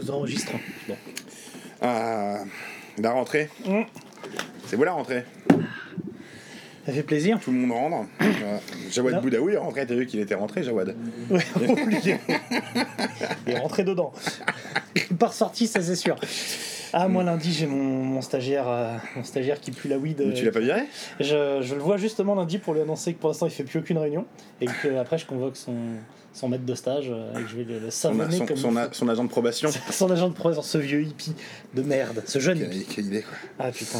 nous enregistrons. Bon. Ah, la rentrée. Mm. C'est vous la rentrée Ça fait plaisir. Tout le monde rentre. Voilà. Jawad Non. Boudaoui est rentré. T'as vu qu'il était rentré, Jawad Ouais. Il est rentré dedans. Il est pas ressorti, ça c'est sûr. Ah, moi lundi, j'ai mon, mon stagiaire, euh, mon stagiaire qui pue la weed. euh, Tu l'as pas viré je, je le vois justement lundi pour lui annoncer que pour l'instant il fait plus aucune réunion et que après je convoque son, son maître de stage euh, et que je vais le, le son, savonner son, comme son, a- son agent de probation. son agent de présence, ce vieux hippie de merde, ce jeune quelle idée, quoi. Ah putain,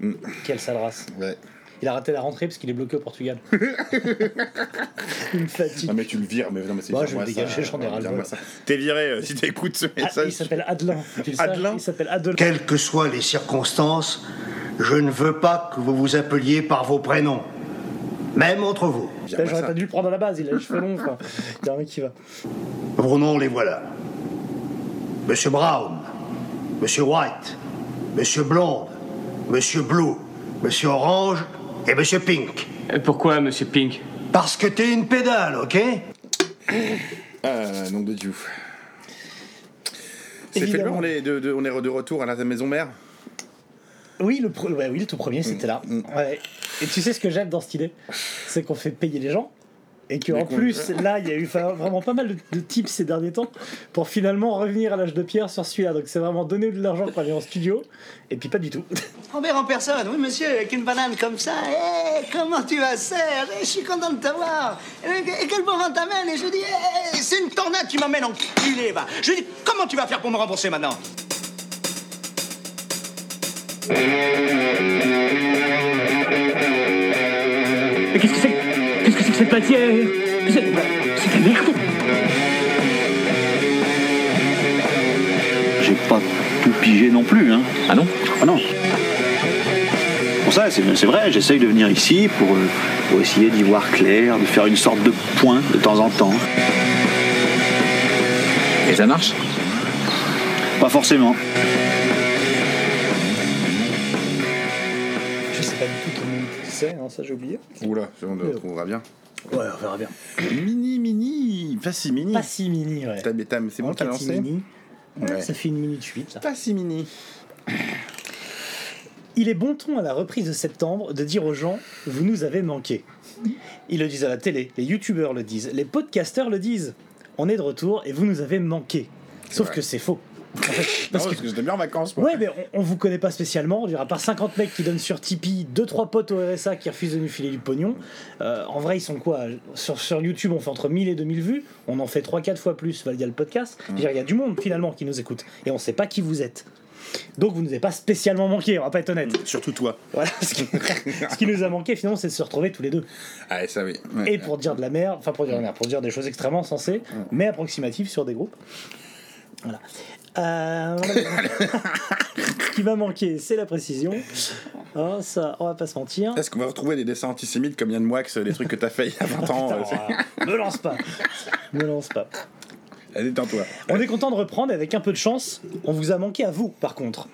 Mm. quelle sale race. Ouais. Il a raté la rentrée parce qu'il est bloqué au Portugal. il me fatigue. Non, mais tu le vires, mais non, mais c'est Bah, vire-moi je vais dégager, j'en ai ras le. T'es viré euh, si t'écoutes ce Ah, il message. s'appelle Adelin. tu le. Adelin Il s'appelle Adelin. Quelles que soient les circonstances, je ne veux pas que vous vous appeliez par vos prénoms, même entre vous. J'aurais pas dû le prendre à la base, il a les cheveux longs. Enfin, il y a un mec qui va. Vos noms, les voilà. Monsieur Brown, Monsieur White, Monsieur Blonde, Monsieur Blue, Monsieur Orange et Monsieur Pink. Euh, Pourquoi, monsieur Pink Parce que t'es une pédale, ok Ah, nom de Dieu. C'est fait Évidemment. on est de, de- on est de retour à la maison mère. Oui, le, pre- ouais, oui, le tout premier, c'était là. Mm, Ouais. Et tu sais ce que j'aime dans cette idée? C'est qu'on fait payer les gens. Et qu'en qu'on- plus, là, il y a eu vraiment pas mal de, de tips ces derniers temps pour finalement revenir à l'âge de pierre sur celui-là. Donc c'est vraiment donner de l'argent pour aller en studio. Et puis pas du tout. Robert en personne, oui monsieur, avec une banane comme ça. Eh, comment tu vas, Serge Eh, Je suis content de te voir. Eh, Et quel bon vent t'amène Et je dis, eh, c'est une tornade qui m'emmène enculé, va. Je dis, comment tu vas faire pour me rembourser maintenant Mais qu'est-ce que c'est que c'est cette matière C'est c'est de la merde J'ai pas tout pigé non plus, hein. Ah non? Ah non. Pour ça, c'est vrai, j'essaye de venir ici pour, euh, pour essayer d'y voir clair, de faire une sorte de point de temps en temps. Et ça marche? Pas forcément. Je sais pas du tout qui c'est, hein, ça j'ai oublié. Oula, on le retrouvera bien. Ouais, on verra bien. Mini, mini, pas si mini. Pas si mini, ouais. T'as- t'as- C'est bon, t'as quatre lancé mini. Ouais, Ouais. Ça fait une minute ça. Pas si mini. Il est bon ton à la reprise de septembre de dire aux gens Vous nous avez manqué. Ils le disent à la télé, les youtubeurs le disent, les podcasteurs le disent. On est de retour et vous nous avez manqué. Sauf vrai. que c'est faux. Parce que, que j'étais bien en vacances, moi. Ouais, mais on, on vous connaît pas spécialement. Aura pas 50 mecs qui donnent sur Tipeee, 2-3 potes au RSA qui refusent de nous filer du pognon. Euh, en vrai, ils sont quoi? Sur, sur YouTube, on fait entre 1000 et 2000 vues. On en fait 3-4 fois plus via le podcast. Je Il y a du monde finalement qui nous écoute. Et on sait pas qui vous êtes. Donc vous nous avez pas spécialement manqué, on va pas être honnête. Surtout toi. Voilà, ce qui, ce qui nous a manqué finalement, c'est de se retrouver tous les deux. Ah, ça oui. Ouais. Et pour dire de la merde, enfin pour dire de la merde, pour dire des choses extrêmement sensées, mais approximatives sur des groupes. Voilà. Euh, ce qui m'a manqué, c'est la précision. Hein, ça, on va pas se mentir. Est-ce qu'on va retrouver des dessins antisémites comme Yann Moix, les trucs que t'as fait il y a 20 ans euh, Putain, oh, me lance pas. Me lance pas. Allez, détends-toi. On est content de reprendre avec un peu de chance. On vous a manqué à vous, par contre.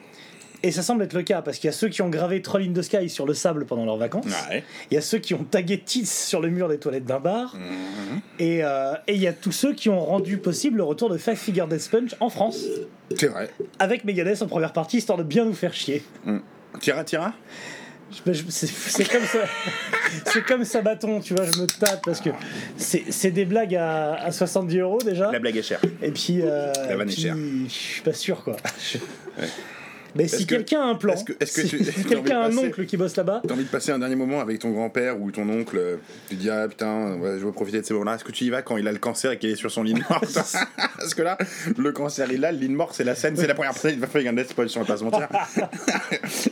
Et ça semble être le cas parce qu'il y a ceux qui ont gravé Troll in the Sky sur le sable pendant leurs vacances. Ouais. Il y a ceux qui ont tagué Tits sur le mur des toilettes d'un bar. Mhm. Et, euh, et il y a tous ceux qui ont rendu possible le retour de Five Finger Death Punch en France. C'est vrai. Avec Megadeth en première partie, histoire de bien nous faire chier. Tira, tira je- C'est comme ça. C'est comme ça bâton, tu vois, je me tâte parce que c'est des blagues à, à 70 euros déjà. La blague est chère. Et puis, euh, La vanne est chère. je suis pas sûr quoi. Je- Mais si que- quelqu'un a un plan, est-ce que- est-ce que si, tu- si quelqu'un a un passer oncle qui bosse là-bas, T'as envie de passer un dernier moment avec ton grand-père ou ton oncle euh, Tu dis, ah putain, ouais, je veux profiter de ces moments-là. Est-ce que tu y vas quand il a le cancer et qu'il est sur son lit de mort? Parce que là, le cancer il a, le lit de mort c'est la scène, c'est la première personne qui va faire un death punch, on va pas se mentir.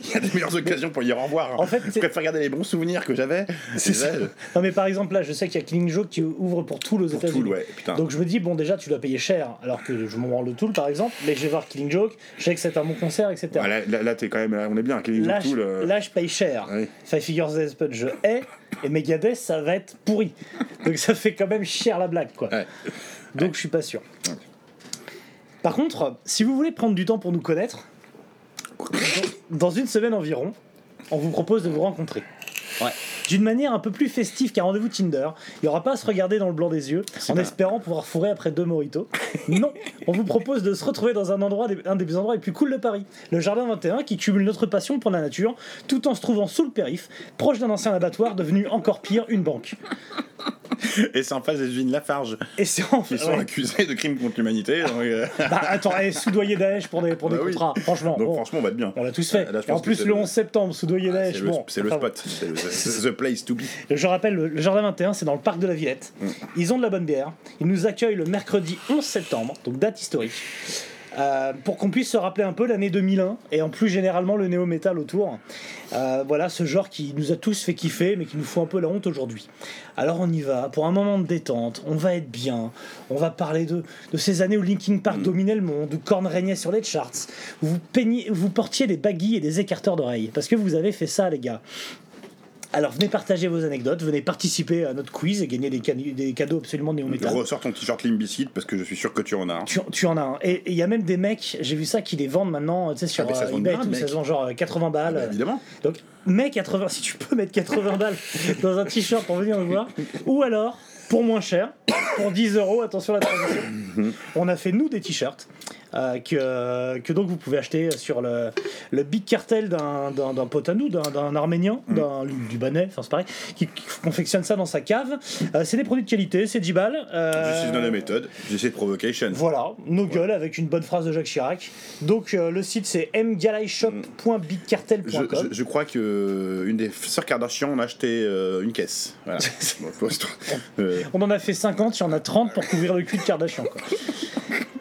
il y a des meilleures occasions pour y revoir. En fait, je préfère regarder les bons souvenirs que j'avais. C'est Déjà, ça. Non mais par exemple là, je sais qu'il y a Killing Joke qui ouvre pour Tool aux États-Unis. Tool, ouais. Donc je me dis bon déjà tu dois payer cher, alors que je m'en branle de Tool par exemple, mais je vais voir Killing Joke, je sais que c'est un bon concert, etc. ouais, là, là, là, t'es quand même, on est bien. Là, je, euh, là, je paye cher. Oui. Five Figures Death Punch je hais, et Megadeth ça va être pourri. Donc ça fait quand même cher la blague quoi. Ouais. Donc je suis pas sûr. Par contre, si vous voulez prendre du temps pour nous connaître, dans- dans une semaine environ, on vous propose de vous rencontrer. Ouais. D'une manière un peu plus festive qu'un rendez-vous Tinder. Il n'y aura pas à se regarder dans le blanc des yeux en espérant pouvoir fourrer après deux mojitos. Non, on vous propose de se retrouver dans un endroit, des- un des endroits les plus cool de Paris, le Jardin 21, qui cumule notre passion pour la nature, tout en se trouvant sous le périph, proche d'un ancien abattoir devenu encore pire, une banque. Et c'est en face des usines Lafarge, Et c'est en qui sont ouais. accusés de crimes contre l'humanité. donc, euh, Bah attends, eh, soudoyer Daesh pour des, pour des bah oui. contrats, franchement. Donc bon. franchement, on va être bien. On l'a tous fait. Là, Et en plus, le 11 septembre, soudoyer Ah, Daesh, C'est le, bon. c'est le enfin, spot, c'est le- place to be. Je rappelle, le, Jardin 21, c'est dans le parc de la Villette. Mm. Ils ont de la bonne bière. Ils nous accueillent le mercredi 11 septembre, donc date historique. euh, pour qu'on puisse se rappeler un peu l'année 2001 et en plus généralement le néo-metal autour. Euh, voilà, ce genre qui nous a tous fait kiffer mais qui nous fout un peu la honte aujourd'hui. Alors on y va, pour un moment de détente, on va être bien, on va parler de, de ces années où Linkin Park dominait le monde, où Korn régnait sur les charts, où vous, peignez, vous portiez des baguilles et des écarteurs d'oreilles, parce que vous avez fait ça les gars. Alors venez partager vos anecdotes, venez participer à notre quiz et gagner des, cadeaux absolument néo-métal. Ressors ton t-shirt Limbiskit parce que je suis sûr que tu en as un. Tu, tu en as un. Et il y a même des mecs, j'ai vu ça, qui les vendent maintenant, tu sais, sur Ah, mais ça se euh, eBay, tout, ça se vend genre euh, 80 balles. Bah, évidemment. Donc, mets 80, si tu peux mettre 80 balles dans un t-shirt pour venir nous voir, ou alors, pour moins cher, pour 10 euros, attention à la transition, on a fait nous des t-shirts. Euh, que, que donc vous pouvez acheter sur le, le big cartel d'un pote à nous, d'un arménien, d'un libanais, enfin c'est pareil, qui, qui confectionne ça dans sa cave. Euh, c'est des produits de qualité, c'est 10 balles. euh, Je suis dans la méthode, j'essaie de provocation. voilà, nos gueules avec une bonne phrase de Jacques Chirac. Donc le site c'est mgalaishop.bigcartel.com. je- je crois que une des sœurs Kardashian on a acheté une caisse. Voilà. On en a fait 50, il y en a 30 pour couvrir le cul de Kardashian. quoi.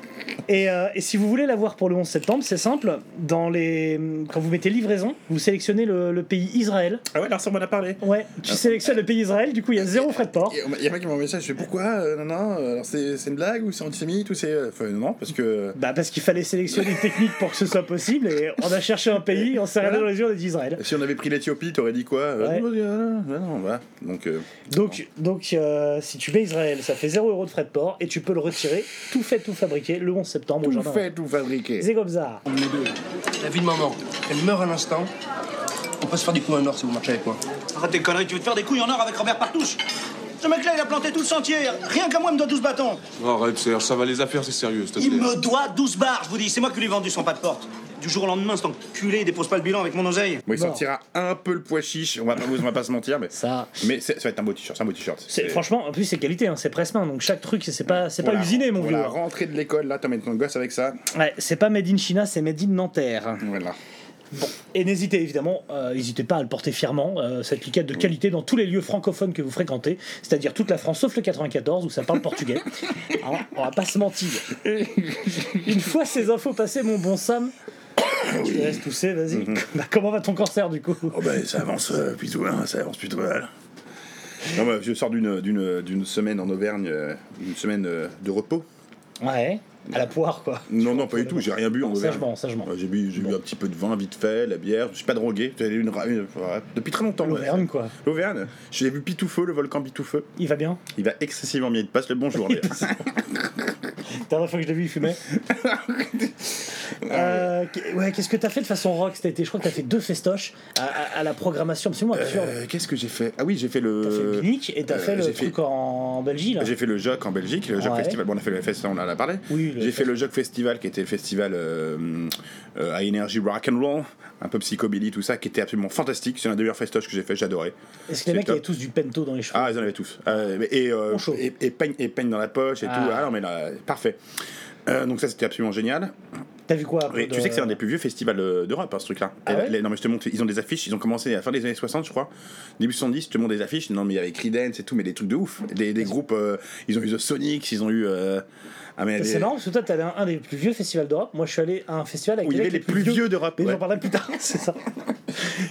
Et, euh, et si vous voulez l'avoir pour le 11 septembre, c'est simple. Dans les... Quand vous mettez livraison, vous sélectionnez le, le pays Israël. Ah ouais, alors ça on m'en a parlé. Ouais, tu sélectionnes le pays Israël, du coup il y a zéro frais de port. Il y a un mec qui m'a envoyé un message, je fais pourquoi euh, Non, non, alors c'est c'est une blague ou c'est antisémite ou c'est. Enfin, non, parce que. Bah parce qu'il fallait sélectionner une technique pour que ce soit possible et on a cherché un pays, on s'est regardé dans les yeux, on a dit Israël. Si on avait pris l'Éthiopie, t'aurais dit quoi Euh, Ouais. non, euh, non, non, voilà. Donc, euh, Donc, donc euh, si tu mets Israël, ça fait 0 euros de frais de port et tu peux le retirer, tout fait, tout fabriqué, le 11 septembre au tout jardin. fait, tout fabriqué. C'est comme ça. La vie de maman, elle meurt un instant. On peut se faire du coup un or si vous marchez avec moi. Arrête tes conneries, tu veux te faire des couilles en or avec Robert Partouche? Ce mec-là, il a planté tout le sentier. Rien qu'à moi, il me doit 12 bâtons. Arrête, Serge, ça va les affaires, c'est sérieux, Il me doit 12 bars, je vous dis. C'est moi qui lui ai vendu son pas de porte. Du jour au lendemain, cet enculé, il dépose pas le bilan avec mon oseille. Bon, il Bon. sortira un peu le pois chiche, on va pas, on va pas se mentir, mais. Ça. Mais c'est- ça va être un beau t-shirt, c'est un beau t-shirt. C'est, franchement, en plus, c'est qualité, hein, c'est presse-main, donc chaque truc, c'est pas, c'est pas Voilà, usiné, mon voilà, vieux. rentrée de l'école, là, t'emmènes ton gosse avec ça. Ouais, c'est pas made in China, c'est made in Nanterre. Voilà. Et n'hésitez évidemment, euh, n'hésitez pas à le porter fièrement, euh, cette liquette de qualité dans tous les lieux francophones que vous fréquentez, c'est-à-dire toute la France sauf le 94 où ça parle portugais. Hein, on va pas se mentir. Une fois ces infos passées, mon bon Sam, je te laisse tousser, vas-y. Bah, comment va ton cancer du coup Oh ben ça avance euh, plutôt bien, ça avance plutôt mal. Non, bah, je sors d'une, semaine en Auvergne, euh, une semaine euh, de repos. Ouais, à la poire quoi. Non, non, pas du tout, j'ai rien bu en Auvergne. sagement, sagement. J'ai bu, j'ai bu un petit peu de vin vite fait, la bière, je suis pas drogué, une, une- voilà, depuis très longtemps. ouais. L'Auvergne quoi. L'Auvergne, j'ai vu Pitoufeu, le volcan Pitoufeu. Il va bien? Il va excessivement bien, il te passe le bonjour. dernière fois que je l'ai vu, il fumait. Euh, ouais, qu'est-ce que t'as fait de façon rock cet été? Je crois que t'as fait deux festoches à, à- à la programmation absolument absurde. Euh, Qu'est-ce que j'ai fait? Ah oui, j'ai fait le. T'as fait le Binic et t'as euh, fait le truc fait- en Belgique là. J'ai fait le JOC en Belgique, le JOC Ouais. Festival. Bon, on a fait le festival, on en a parlé. Oui, J'ai fait le JOC Festival qui était le festival euh, à énergie rock and roll, un peu psychobilly, tout ça, qui était absolument fantastique. C'est un des meilleurs festoches que j'ai fait, j'adorais. Est-ce que les mecs top. avaient tous du pento dans les cheveux? Ah, ils en avaient tous. Euh, et, euh, et, et peigne, et peigne dans la poche et Ah. tout. Ah non, mais là, parfait. Euh, donc ça c'était absolument génial. T'as vu quoi après tu sais que c'est un des plus vieux festivals euh, d'Europe, hein, ce truc-là. Ah Et ouais les- non mais je te montre, ils ont des affiches, ils ont commencé à la fin des années 60 je crois, début 70, je te montre des affiches, non mais il y avait Creedence et tout, mais des trucs de ouf. Des, des groupes, euh, ils ont eu The Sonics, ils ont eu... ah, mais C'est des- marrant parce que toi t'es allé à un, un des plus vieux festivals d'Europe. Moi je suis allé à un festival avec Où il y avait les plus vieux d'Europe, Mais ouais. j'en parlerai plus tard, c'est ça.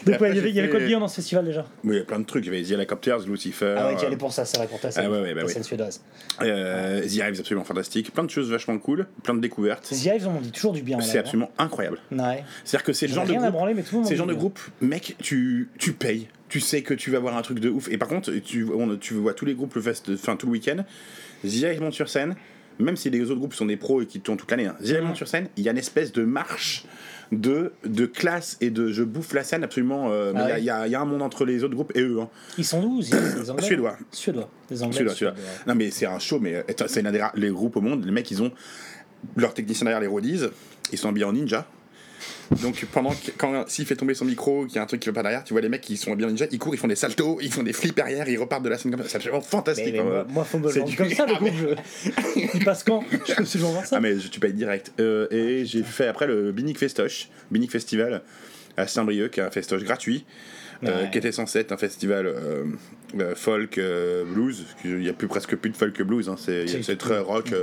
Donc ouais, après, il y avait, il y avait quoi de bien dans ce festival déjà Oui, il y a plein de trucs, il y avait The Helicopters, Lucifer... Ah ouais, tu y allais pour ça, c'est vrai, pour ta scène, Ah ouais, ouais, bah ta scène suédoise. euh, The Hives, absolument fantastique, plein de choses vachement cool, plein de découvertes. The Hives, on dit toujours du bien. C'est absolument incroyable. Ouais. C'est-à-dire que c'est le genre de rien à groupe... branler, mais tout le monde C'est genre de groupe, mec, tu, tu payes. Tu sais que tu vas voir un truc de ouf. Et par contre, tu, on- tu vois tous les groupes le fest, enfin tout le week-end. The Hives monte sur scène. Même si les autres groupes sont des pros et qui tournent toute l'année, hein, montent sur scène, il y a une espèce de marche de, de classe et de je bouffe la scène absolument. euh, mais il y a- Ah il y, a- il y a un monde entre les autres groupes et eux. hein. Ils sont d'où les Anglais Suédois. Suédois. Les Anglais. Celui-là. Suède, ouais. Non, mais c'est un show, mais attends, c'est l'un des les groupes au monde. Les mecs, ils ont leur technicien derrière les roadies, ils sont habillés en ninja. Donc pendant que- quand s'il fait tomber son micro, qu'il y a un truc qui va pas derrière, tu vois les mecs qui sont habillés en ninja, ils courent, ils font des saltos, ils font des flips arrière, ils repartent de la scène comme ça. C'est absolument Mais, fantastique. mais hein. moi, moi, C'est du- comme ça, le Ah, mais- groupe. je- Il passe quand Je peux absolument voir ça. Ah mais je- tu payes direct. Euh, et j'ai fait après le Binic Festoche, Binic Festival à Saint-Brieuc, qui est un festoche gratuit, euh, Ouais. qui était censé être un festival euh, euh, folk blues. Il n'y a plus presque plus de folk blues, hein, c'est très rock.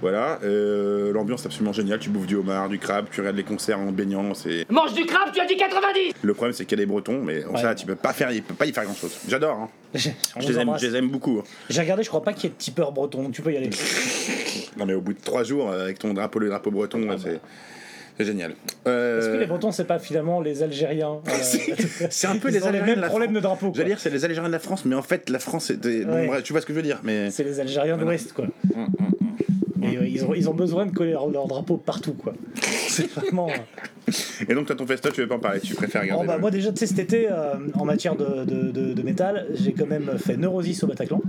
voilà. L'ambiance est absolument géniale. Tu bouffes du homard, du crabe, tu regardes les concerts en baignant. C'est Mange du crabe, tu as dit 90 le problème, c'est qu'il y a des Bretons, mais Ouais. ça, tu peux pas faire, il peut pas y faire grand chose. J'adore. Hein. Je les aime, embrasse. je les aime beaucoup. hein. J'ai regardé, je crois pas qu'il y ait de tipeur breton, donc tu peux y aller. Non mais au bout de trois jours avec ton drapeau, le drapeau breton, Ah c'est c'est génial. bah. Est-ce que Euh, les bretons, c'est pas finalement les Algériens euh, C'est un peu ils les Algériens mêmes de la problèmes de drapeau. J'allais dire c'est les Algériens de la France, mais en fait la France c'était. Bon, bref, tu vois ce que je veux dire, mais. C'est les Algériens de l'Ouest, quoi. Mm, Et euh, ils, ont, ils ont besoin de coller leur, leur drapeau partout, quoi. C'est vraiment. euh, Et donc t'as ton festoche, tu veux pas en parler, tu préfères Oh, regarder. bah, le- moi, déjà, tu sais, cet été, euh, en matière de, de, de- de métal, j'ai quand même fait Neurosis au Bataclan.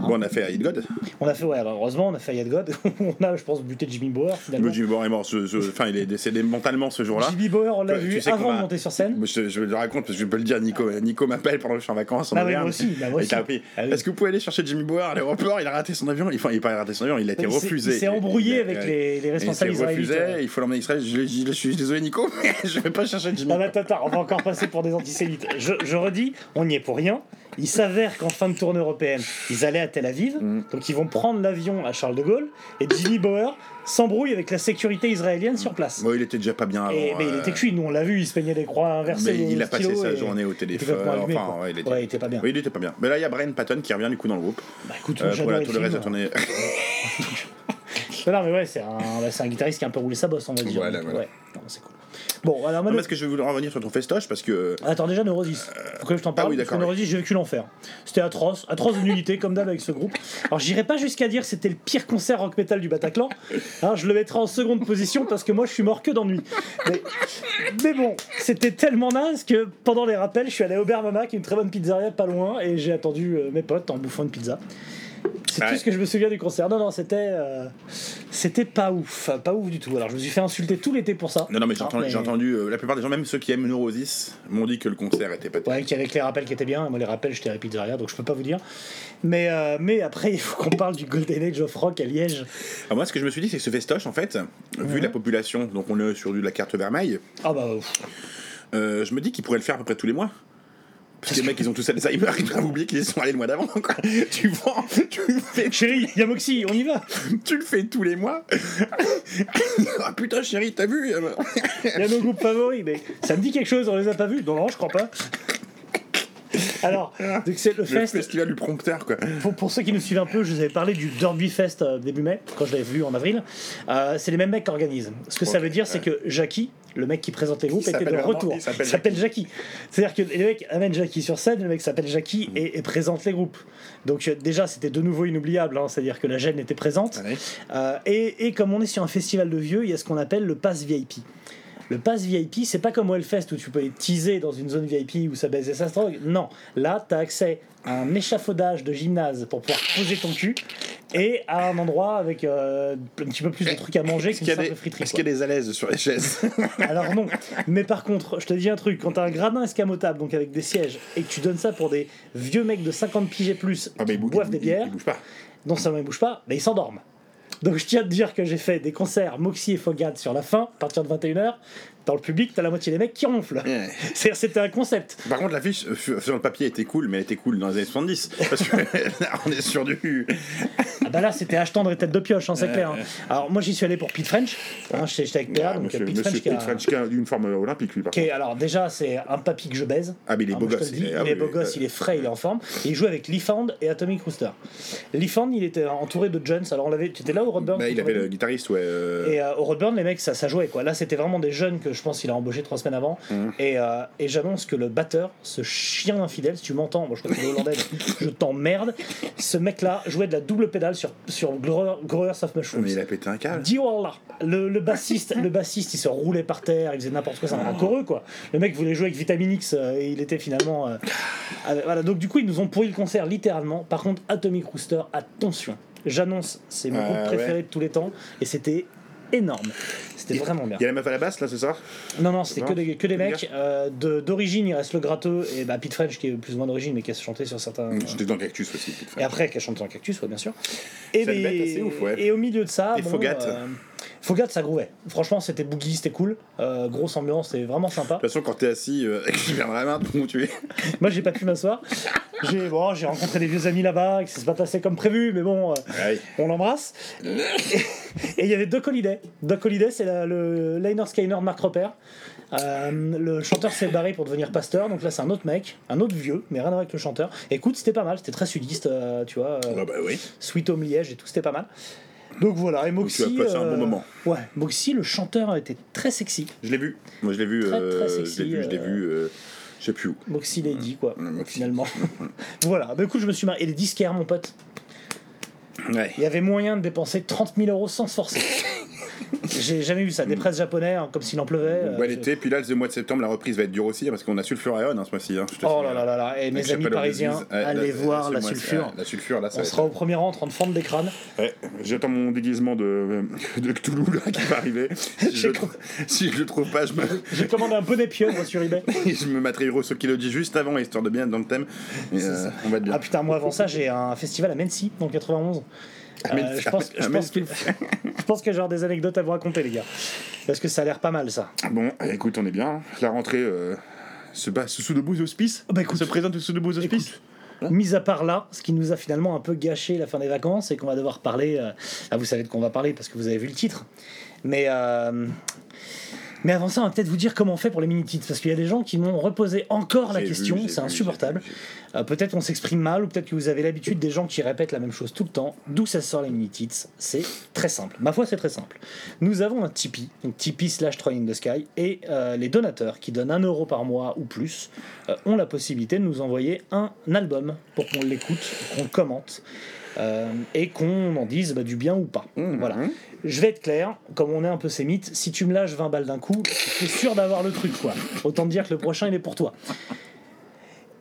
Bon, on a fait Hit God. On a fait, ouais, alors, heureusement, on a fait Yad God. on a, je pense, buté Jimmy Bauer, finalement. Jimmy Bauer est mort, enfin il est décédé mentalement ce jour-là. Jimmy Bauer, on l'a tu vu sais avant va- de monter sur scène. Je, je le raconte parce que je peux le dire, Nico, Nico m'appelle pendant que je suis en vacances en Bah oui, Auvergne. moi aussi, bah moi Ah oui. Est-ce que vous pouvez aller chercher Jimmy Bauer à l'aéroport? Il a raté son avion. Enfin, il n'a pas raté son avion, il a été Il s'est- refusé. il s'est embrouillé Il- avec les- les responsables ouais. il faut l'emmener en Israël. Je, suis désolé, Nico, mais je vais pas chercher Jimmy. Non, mais attends, on va encore passer pour des antisémites. Je, je redis, on n'y est pour rien. Il s'avère qu'en fin de tournée européenne, ils allaient à Tel Aviv, Mm. donc ils vont prendre l'avion à Charles de Gaulle, et Jimmy Bauer s'embrouille avec la sécurité israélienne sur place. Bon, il était déjà pas bien avant. Et, mais il euh, était cuit, nous on l'a vu, il se peignait des croix inversées. Mais il a passé sa journée au téléphone. complètement allumé, Enfin, quoi. ouais, il était... Ouais, il était pas bien. Oui, il était pas bien. Mais là, il y a Brian Patton qui revient du coup dans le groupe. Bah écoute, Euh, le tout le reste de tournée. Non, mais ouais, c'est un, un guitariste qui a un peu roulé sa bosse, on va dire. Voilà, Donc, voilà. ouais, c'est cool. Bon, alors mais est-ce que je vais vouloir revenir sur ton festoche parce que. Attends, déjà Neurosis. Faut que je t'en parle. ah oui, parce que Neurosis, j'ai vécu l'enfer. C'était atroce, atroce de nullité, comme d'hab avec ce groupe. Alors, j'irai pas jusqu'à dire que c'était le pire concert rock metal du Bataclan. Hein, je le mettrai en seconde position parce que moi, je suis mort que d'ennui. Mais, mais bon, c'était tellement naze que pendant les rappels, je suis allé à Aubert Mama, qui est une très bonne pizzeria pas loin, et j'ai attendu euh, mes potes en bouffant une pizza. C'est Ouais. tout ce que je me souviens du concert. Non, non, c'était. euh, c'était pas ouf. Pas ouf du tout. Alors, je me suis fait insulter tout l'été pour ça. Non, non, mais j'ai entendu, j'ai entendu, euh, la plupart des gens, même ceux qui aiment Neurosis, m'ont dit que le concert était pas Ouais, qu'il y avait que les rappels qui étaient bien. Et moi, les rappels, j'étais à la pizzeria, donc je peux pas vous dire. Mais, euh, mais après, il faut qu'on parle du Golden Age of Rock à Liège. Alors moi, ce que je me suis dit, c'est que ce festoche, en fait, vu la population, donc on est sur du- la carte vermeille, Ah bah, ouf. euh, je me dis qu'ils pourraient le faire à peu près tous les mois. Parce que les mecs, ils ont tous Alzheimer, ils doivent oublier qu'ils y sont allés le mois d'avant. quoi. Tu vends, tu le fais, Chérie, Yamoxi, on y va. tu le fais tous les mois. ah putain, chérie, t'as vu euh, Il y a nos groupes favoris, mais ça me dit quelque chose, on les a pas vus Non, non, je crois pas. Alors, c'est le Le fest. festival du prompteur, quoi. Pour, pour ceux qui nous suivent un peu, je vous avais parlé du Derby Fest euh, début mai, quand je l'avais vu en avril. Euh, c'est les mêmes mecs qui organisent. Ce que ça veut dire, c'est que Jackie, le mec qui présente les groupes, Il était de retour. il s'appelle Jackie. C'est-à-dire que les mecs amènent Jackie sur scène, le mec s'appelle Jackie Mm. et, et présente les groupes. Donc euh, déjà, c'était de nouveau inoubliable, hein, c'est-à-dire que la gêne était présente. Et, et comme on est sur un festival de vieux, il y a ce qu'on appelle le pass VIP. Le pass VIP, c'est pas comme au Hellfest où tu peux être teaser dans une zone VIP où ça baise et ça se drogue. Non, là, tu as accès à un échafaudage de gymnase pour pouvoir poser ton cul et à un endroit avec euh, un petit peu plus de trucs à manger qu'une qu'il y, a simple des- friterie. est-ce qu'il y a des alaises sur les chaises? Alors non, mais par contre, je te dis un truc, quand t'as un gradin escamotable, donc avec des sièges, et que tu donnes ça pour des vieux mecs de 50 piges et plus Ah, qui boivent des bières, Ils bougent pas. non seulement ils bougent pas, mais ils s'endorment. Donc je tiens à te dire que j'ai fait des concerts Moxie et Fogad sur la fin, à partir de 21h. Dans le public, t'as la moitié des mecs qui ronflent. Ouais. C'était un concept. Par contre, l'affiche euh, sur le papier était cool, mais elle était cool dans les années 70. Parce que là, on est sur du. Ah bah là, c'était H tendre et tête de pioche, hein, c'est clair. hein. Alors moi, j'y suis allé pour Pete French. Hein, J'étais avec PA, Ah, donc monsieur Pete monsieur French qui Pete French qui a une forme olympique, lui, par qui est- alors déjà, c'est un papy que je baise. Ah, mais il est beau gosse. il est- beau gosse, il est frais, il est en forme. Et il joue avec Lee Found et Atomic Rooster. Lee Found, il était entouré de Jones. Alors on l'avait, tu étais là au Rodburn bah, il avait le guitariste, ouais. euh, Et euh, au Rodburn, les mecs, ça, ça jouait quoi. Là, c'était vraiment des jeunes que que je pense qu'il a embauché trois semaines avant. Mhm. Et, euh, et j'annonce que le batteur, ce chien infidèle, si tu m'entends, moi je crois que c'est hollandais, mais je t'emmerde. Ce mec-là jouait de la double pédale sur, sur Grower- Growers of Mushrooms. Mais il a pété un câble. Dis voilà. Le, le bassiste, le bassiste, il se roulait par terre, il faisait n'importe quoi, c'est un racoreux quoi. Le mec voulait jouer avec Vitamine X euh, et il était finalement. euh, euh, voilà, donc du coup ils nous ont pourri le concert littéralement. Par contre, Atomic Rooster, attention, j'annonce, c'est mon Ah, groupe préféré ouais. de tous les temps et c'était énorme. C'était vraiment bien. Il y a la meuf à la basse là, c'est ça Non, non, c'était que des, que des mecs. Euh, de- D'origine, il reste le gratteux et bah, Pete French qui est plus ou moins d'origine mais qui a chanté sur certains. J'étais dans Cactus aussi. Pete Et French. après, qui a chanté en cactus, ouais, bien sûr. Et, Ça le les- bête assez ouf, ouais. et au milieu de ça, Et Fogat. Fogat, ça grouvait. Franchement, c'était boogie, c'était cool. Euh, grosse ambiance, c'était vraiment sympa. De toute façon, quand t'es assis euh, dans la main, où tu es. Moi, j'ai pas pu m'asseoir. J'ai bon, j'ai rencontré des vieux amis là-bas, qui s'est pas passé comme prévu, mais bon, euh, on l'embrasse. Et il y avait Doc Holliday. Doc Holliday, c'est le Liner de Mark Roper. Euh, le chanteur s'est barré pour devenir pasteur, donc là c'est un autre mec, un autre vieux, mais rien à voir avec le chanteur. Écoute, c'était pas mal, c'était très sudiste, euh, tu vois. Ah bah oui. Sweet Home Liège et tout, c'était pas mal. Donc voilà, et Moxie. tu as passé un bon moment. Ouais, Moxie, le chanteur, était très sexy. Je l'ai vu. Moi, je l'ai vu. Très, très euh, sexy, je l'ai vu. Je l'ai euh, vu. euh, je sais plus où. Moxie Lady, quoi, Moxie. finalement. voilà, bah écoute, je me suis marré. Et les disquaires, mon pote, Ouais. il y avait moyen de dépenser 30 000 euros sans se forcer. J'ai jamais vu ça, des presses japonais, hein, comme s'il en pleuvait. euh, Ouais, je- l'été, puis là, le mois de septembre, la reprise va être dure aussi, hein, parce qu'on a Sulfuréon hein, ce mois-ci. hein, Oh là là là là, et mes Avec amis parisiens, allez voir la sulfure. La sulfure, là, ça On sera être- au premier rang en train de fendre des crânes. Ouais, j'attends mon déguisement de, de Cthulhu là, qui va arriver. Si je, trouve- si je le trouve pas, je me, J'ai commandé un bonnet pieuvre sur eBay. je me mettrai Hiroso Kiloji juste avant, histoire de bien être dans le thème. Euh, on va être bien. Ah putain, moi avant ça, j'ai un festival à Mency, dans le 91. Euh, Men- je, pense, je, à pense que, je pense que j'ai des anecdotes à vous raconter, les gars. Parce que ça a l'air pas mal, ça. Bon, écoute, on est bien. La rentrée euh, se passe sous de beaux auspices. Bah, écoute. se présente sous de beaux auspices. Mis à part là, ce qui nous a finalement un peu gâché la fin des vacances, c'est qu'on va devoir parler. euh, ah, vous savez de quoi on va parler parce que vous avez vu le titre. Mais. euh, mais avant ça, on va peut-être vous dire comment on fait pour les mini-titres, parce qu'il y a des gens qui m'ont reposé encore la question, c'est insupportable. Euh, peut-être on s'exprime mal, ou peut-être que vous avez l'habitude des gens qui répètent la même chose tout le temps. D'où ça sort les mini-titres? C'est très simple. Ma foi, c'est très simple. Nous avons un Tipeee, donc Tipeee slash Troy in the Sky, et euh, les donateurs qui donnent 1 euro par mois ou plus euh, ont la possibilité de nous envoyer un album pour qu'on l'écoute, qu'on le commente. Euh, et qu'on en dise bah, du bien ou pas. Voilà. Je vais être clair, comme on est un peu sémite, si tu me lâches 20 balles d'un coup, tu es sûr d'avoir le truc, quoi. Autant te dire que le prochain, il est pour toi.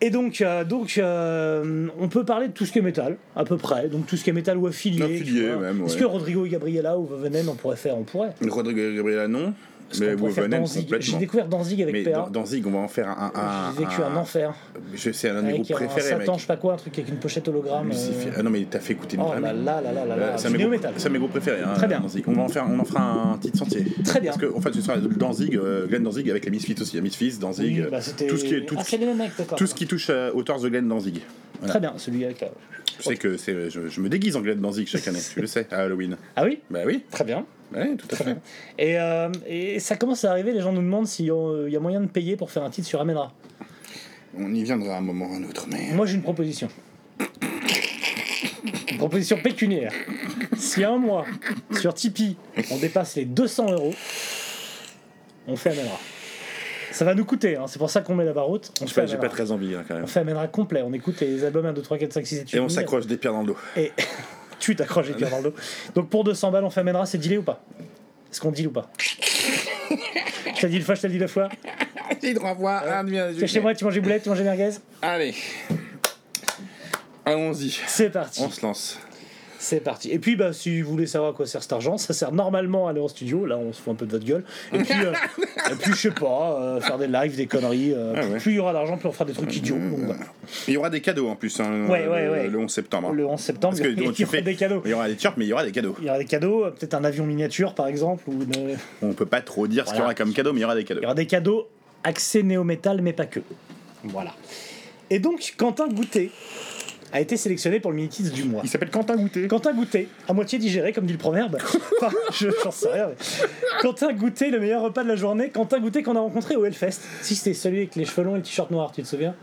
Et donc, euh, donc euh, on peut parler de tout ce qui est métal, à peu près. Donc tout ce qui est métal ou affilié. Affilié, même, Est-ce que Rodrigo et Gabriela ou Vevenen, on pourrait faire? On pourrait. Rodrigo Gabriela, non. Mais Wolvenen, Danzig J'ai découvert Danzig avec Mais PA. dans, dans Zig, on va en faire un. un, J'ai vécu un, enfer. Je sais, un de mes groupes un préférés, Satan, mec. je sais pas quoi, un truc avec une pochette hologramme. Euh, Ah non, mais t'as fait écouter une Oh là là là là là Euh, là. c'est un mes groupes- c'est un de mes groupes préférés. hein, Très bien. Danzig. On, va en faire, on en fera un titre sentier. Très bien. Parce que, en fait, ce sera Danzig, euh, Glenn Danzig avec les Misfits aussi. Les Misfits, Danzig. Oui, bah, tout ce qui est. Tout, Ah, ce qui touche euh, au torse de Glenn Danzig. Voilà. Très bien, celui avec. Tu sais que je, je me déguise en Glenn Danzig chaque année, tu le sais, à Halloween. Ah oui Bah oui, Très bien. Ouais, tout à fait. Et, euh, et ça commence à arriver, les gens nous demandent s'il y a il y a moyen de payer pour faire un titre sur Amenra. On y viendra un moment ou un autre, mais. Moi j'ai une proposition. Une proposition pécuniaire. Si un mois, sur Tipeee, on dépasse les 200 euros, on fait Amenra. Ça va nous coûter, hein, c'est pour ça qu'on met la barre haute. On Je sais fait pas, j'ai pas très envie hein, quand même. On fait Amenra complet, on écoute les albums 1, 2, 3, 4, 5, 6, 7, 8, Et on 9. s'accroche des pierres dans le dos. Et tu t'accroches dans le dos. Donc pour 200 balles, on fait Amenra, c'est dealé ou pas? Est-ce qu'on deal ou pas? Je t'ai dit une fois, je t'ai dit deux fois. Un Tu es chez moi, tu manges des boulettes, tu manges des merguez? Allez. Allons-y. C'est parti. On se lance. C'est parti. Et puis, bah, si vous voulez savoir à quoi sert cet argent, ça sert normalement à aller en studio. Là, on se fout un peu de votre gueule. Et puis, euh, et puis je sais pas, euh, faire des lives, des conneries. euh, Ah ouais. Plus il y aura d'argent, plus on fera des trucs idiots. Donc, voilà. Il y aura des cadeaux en plus hein, Ouais, ouais, le, ouais. le 11 septembre. Le 11 septembre, Parce que il y donc, aura fais des cadeaux. Il y aura des t-shirts, mais il y aura des cadeaux. Il y aura des cadeaux, euh, peut-être un avion miniature par exemple. Ou une- On peut pas trop dire ce qu'il y aura comme cadeau, mais il y aura des cadeaux. Il y aura des cadeaux axés néo-métal, mais pas que. Voilà. Et donc, Quentin Goutet a été sélectionné pour le mini-titre du mois. Il s'appelle Quentin Goutet. Quentin Goutet, à moitié digéré, comme dit le proverbe. Enfin, je j'en sais rien. mais- Quentin Goutet, le meilleur repas de la journée. Quentin Goutet qu'on a rencontré au Hellfest. Si c'était celui avec les cheveux longs et le t-shirt noir, tu te souviens?